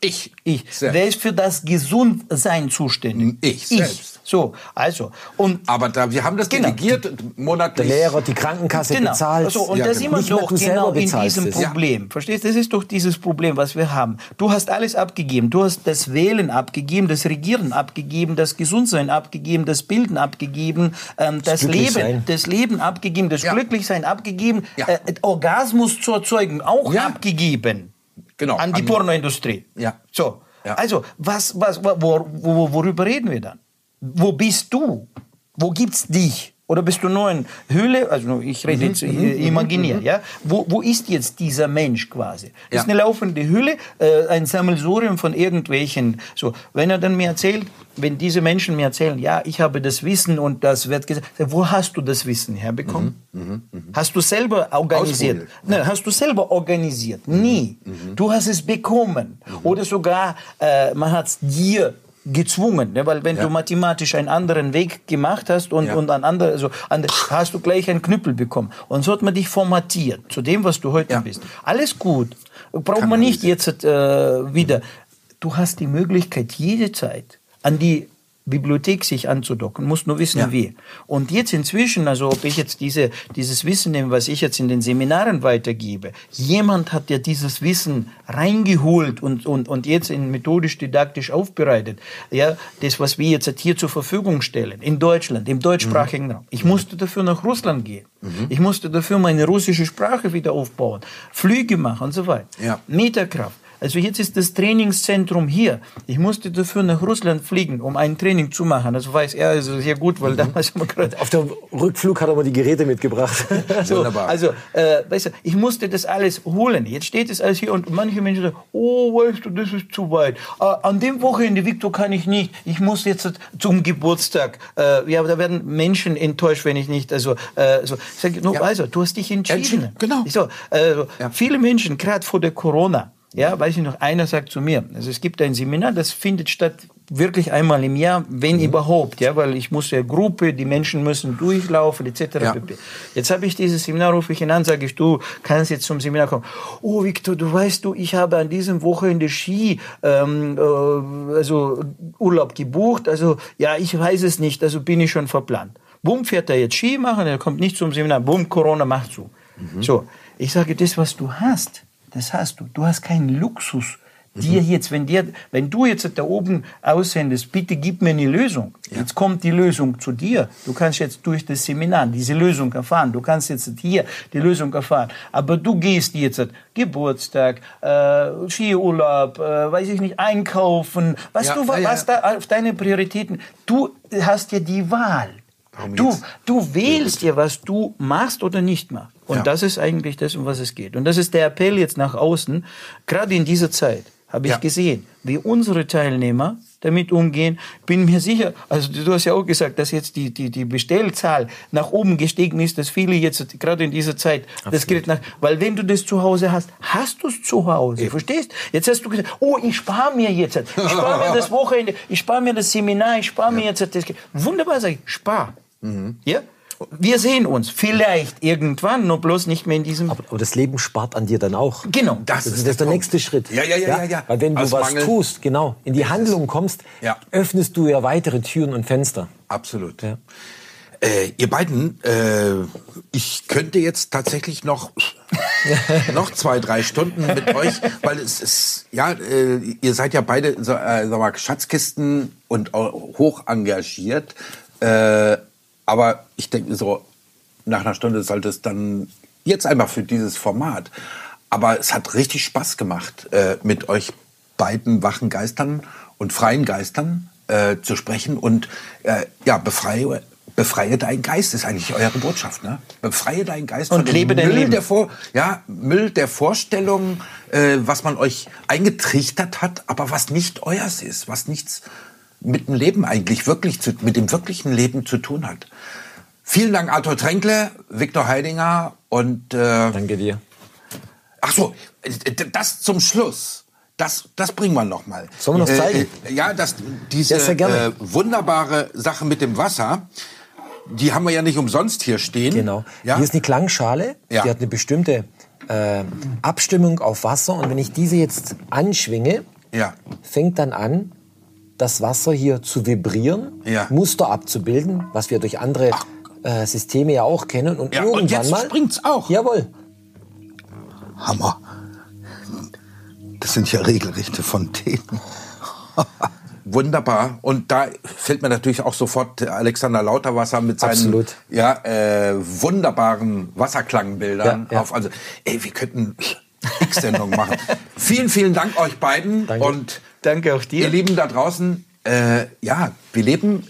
Ich. Ich. Selbst. Wer ist für das Gesundsein zuständig? Ich selbst. So, also. Und Aber da, wir haben das Genau. delegiert, monatlich. Der Lehrer, die Krankenkasse Genau. bezahlt. Also, und Ja, da genau. sind wir doch genau in diesem es. Ja. Problem. Verstehst du? Das ist doch dieses Problem, was wir haben. Du hast alles abgegeben. Du hast das Wählen abgegeben, das Regieren abgegeben, das Gesundsein abgegeben, das Bilden abgegeben, ähm, das, Leben, Glücklichsein. das Leben abgegeben, das Ja. Glücklichsein abgegeben, Ja. äh, Orgasmus zu erzeugen auch Ja. abgegeben. Genau. An die An- Pornoindustrie. Ja. So. Ja. Also, was, was, wo, wo, worüber reden wir dann? Wo bist du? Wo gibt's dich? Oder bist du nur in Höhle? Also ich rede jetzt äh, imaginär, ja? Wo, wo ist jetzt dieser Mensch quasi? Das Ja. ist eine laufende Hülle, äh, ein Sammelsurium von irgendwelchen. So, wenn er dann mir erzählt, wenn diese Menschen mir erzählen, ja, ich habe das Wissen und das wird gesagt, wo hast du das Wissen herbekommen? Hast du selber organisiert? Ausprobiert. Nein, hast du selber organisiert? Nie. Du hast es bekommen. Oder sogar, äh, man hat es dir gezwungen, ne? weil wenn Ja. du mathematisch einen anderen Weg gemacht hast und, Ja. und ein anderer, also an, hast du gleich einen Knüppel bekommen. Und so hat man dich formatiert zu dem, was du heute Ja. bist. Alles gut. Braucht man nicht jetzt äh, wieder. Du hast die Möglichkeit jede Zeit an die Bibliothek sich anzudocken, musst nur wissen Ja. wie. Und jetzt inzwischen, also ob ich jetzt diese, dieses Wissen nehme, was ich jetzt in den Seminaren weitergebe, jemand hat ja dieses Wissen reingeholt und, und, und jetzt in methodisch-didaktisch aufbereitet. Ja, das, was wir jetzt hier zur Verfügung stellen, in Deutschland, im deutschsprachigen Raum. Ich musste dafür nach Russland gehen. Ich musste dafür meine russische Sprache wieder aufbauen, Flüge machen und so weiter. Ja. Meterkraft. Also jetzt ist das Trainingszentrum hier. Ich musste dafür nach Russland fliegen, um ein Training zu machen. Das weiß er also sehr gut, weil damals haben wir gerade Auf dem Rückflug hat er mal die Geräte mitgebracht. (laughs) so, Wunderbar. also, äh, weißt du, ich musste das alles holen. Jetzt steht es alles hier und manche Menschen sagen, oh, weißt du, das ist zu weit. Äh, an dem Wochenende, Victor, kann ich nicht. Ich muss jetzt zum Geburtstag. Äh, ja, da werden Menschen enttäuscht, wenn ich nicht. Also, äh, so. Sage, no, Ja. also, du hast dich entschieden. Entschieden, genau. So, also, Ja. Viele Menschen, gerade vor der Corona, ja, weiß ich noch, einer sagt zu mir, also es gibt ein Seminar, das findet statt wirklich einmal im Jahr, wenn überhaupt, ja, weil ich muss ja Gruppe, die Menschen müssen durchlaufen, etc. Ja. Jetzt habe ich dieses Seminar, rufe ich ihn an, sage ich, du kannst jetzt zum Seminar kommen. Oh, Victor, du weißt du, ich habe an diesem Wochenende Ski, ähm, äh, also Urlaub gebucht, also ja, ich weiß es nicht, also bin ich schon verplant. Bumm, fährt er jetzt Ski machen, er kommt nicht zum Seminar, bumm, Corona macht zu. Mhm. So, ich sage, das, was du hast, das hast du. Du hast keinen Luxus dir jetzt, wenn, dir, wenn du jetzt da oben aussendest, bitte gib mir eine Lösung. Ja. Jetzt kommt die Lösung zu dir. Du kannst jetzt durch das Seminar diese Lösung erfahren. Du kannst jetzt hier die Lösung erfahren. Aber du gehst jetzt Geburtstag, äh, Skiurlaub, äh, weiß ich nicht, einkaufen, was ja, du, ja, was da auf deine Prioritäten. Du hast ja die Wahl. Du, du wählst ja, was du machst oder nicht machst. Und das ist eigentlich das, um was es geht. Und das ist der Appell jetzt nach außen, gerade in dieser Zeit habe ich ja. gesehen, wie unsere Teilnehmer damit umgehen. Bin mir sicher, also du hast ja auch gesagt, dass jetzt die, die, die Bestellzahl nach oben gestiegen ist, dass viele jetzt gerade in dieser Zeit Absolut. das Geld nach, weil wenn du das zu Hause hast, hast du es zu Hause, Eben. verstehst? Jetzt hast du gesagt, oh, ich spare mir jetzt, ich spare mir (laughs) das Wochenende, ich spare mir das Seminar, ich spare ja. mir jetzt das Geld. Wunderbar, sag ich, spar. Mhm. Ja? wir sehen uns vielleicht irgendwann, nur bloß nicht mehr in diesem. Aber, aber das Leben spart an dir dann auch. Genau. Das, das ist, ist der, der nächste Schritt. Ja, ja, ja, ja, ja. Weil wenn du Aus was Mangel. tust, genau, in die Handlung kommst, ja. öffnest du ja weitere Türen und Fenster. Absolut. Ja. Äh, ihr beiden, äh, ich könnte jetzt tatsächlich noch (laughs) noch zwei, drei Stunden mit euch, weil es ist, ja, äh, ihr seid ja beide so, äh, sag mal, Schatzkisten und hoch engagiert. Äh, aber ich denke so, nach einer Stunde sollte es dann jetzt einmal für dieses Format. Aber es hat richtig Spaß gemacht, äh, mit euch beiden wachen Geistern und freien Geistern äh, zu sprechen. Und äh, ja, befreie, befreie deinen Geist ist eigentlich eure Botschaft. Ne? Befreie deinen Geist und von lebe Müll Leben. Der Vor ja, Müll der Vorstellung, äh, was man euch eingetrichtert hat, aber was nicht euers ist, was nichts mit dem Leben eigentlich wirklich zu, mit dem wirklichen Leben zu tun hat. Vielen Dank, Arthur Tränkle, Viktor Heidinger und äh, danke dir. Ach so, das zum Schluss. Das, das bringen wir noch mal. Sollen wir noch zeigen? Äh, ja, das, diese äh, wunderbare Sache mit dem Wasser, die haben wir ja nicht umsonst hier stehen. Genau. Ja? Hier ist eine Klangschale, ja. die hat eine bestimmte äh, Abstimmung auf Wasser. Und wenn ich diese jetzt anschwinge, ja. fängt dann an, das Wasser hier zu vibrieren, ja. Muster abzubilden, was wir durch andere äh, Systeme ja auch kennen. Und ja, irgendwann und jetzt mal springt's auch. Jawohl. Hammer. Das sind ja regelrechte Fontänen. (laughs) Wunderbar. Und da fällt mir natürlich auch sofort Alexander Lauterwasser mit seinen Absolut. ja, äh, wunderbaren Wasserklangbildern ja, ja. auf. Also, ey, wir könnten X-Sendungen machen. vielen, vielen Dank euch beiden. Danke. Und Danke auch dir. Ihr Lieben da draußen, äh, ja, wir leben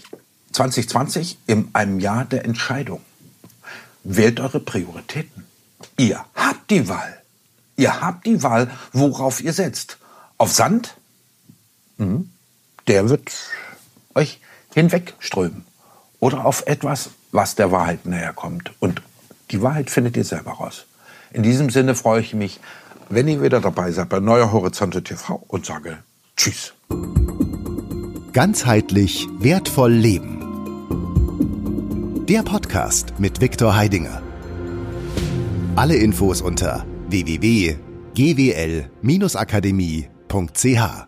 2020 in einem Jahr der Entscheidung. Wählt eure Prioritäten. Ihr habt die Wahl. Ihr habt die Wahl, worauf ihr setzt. Auf Sand? Mhm. Der wird euch hinwegströmen. Oder auf etwas, was der Wahrheit näher kommt. Und die Wahrheit findet ihr selber raus. In diesem Sinne freue ich mich, wenn ihr wieder dabei seid bei Neuer Horizonte TV und sage Tschüss. Ganzheitlich wertvoll leben. Der Podcast mit Viktor Heidinger. Alle Infos unter www.gwl-akademie.ch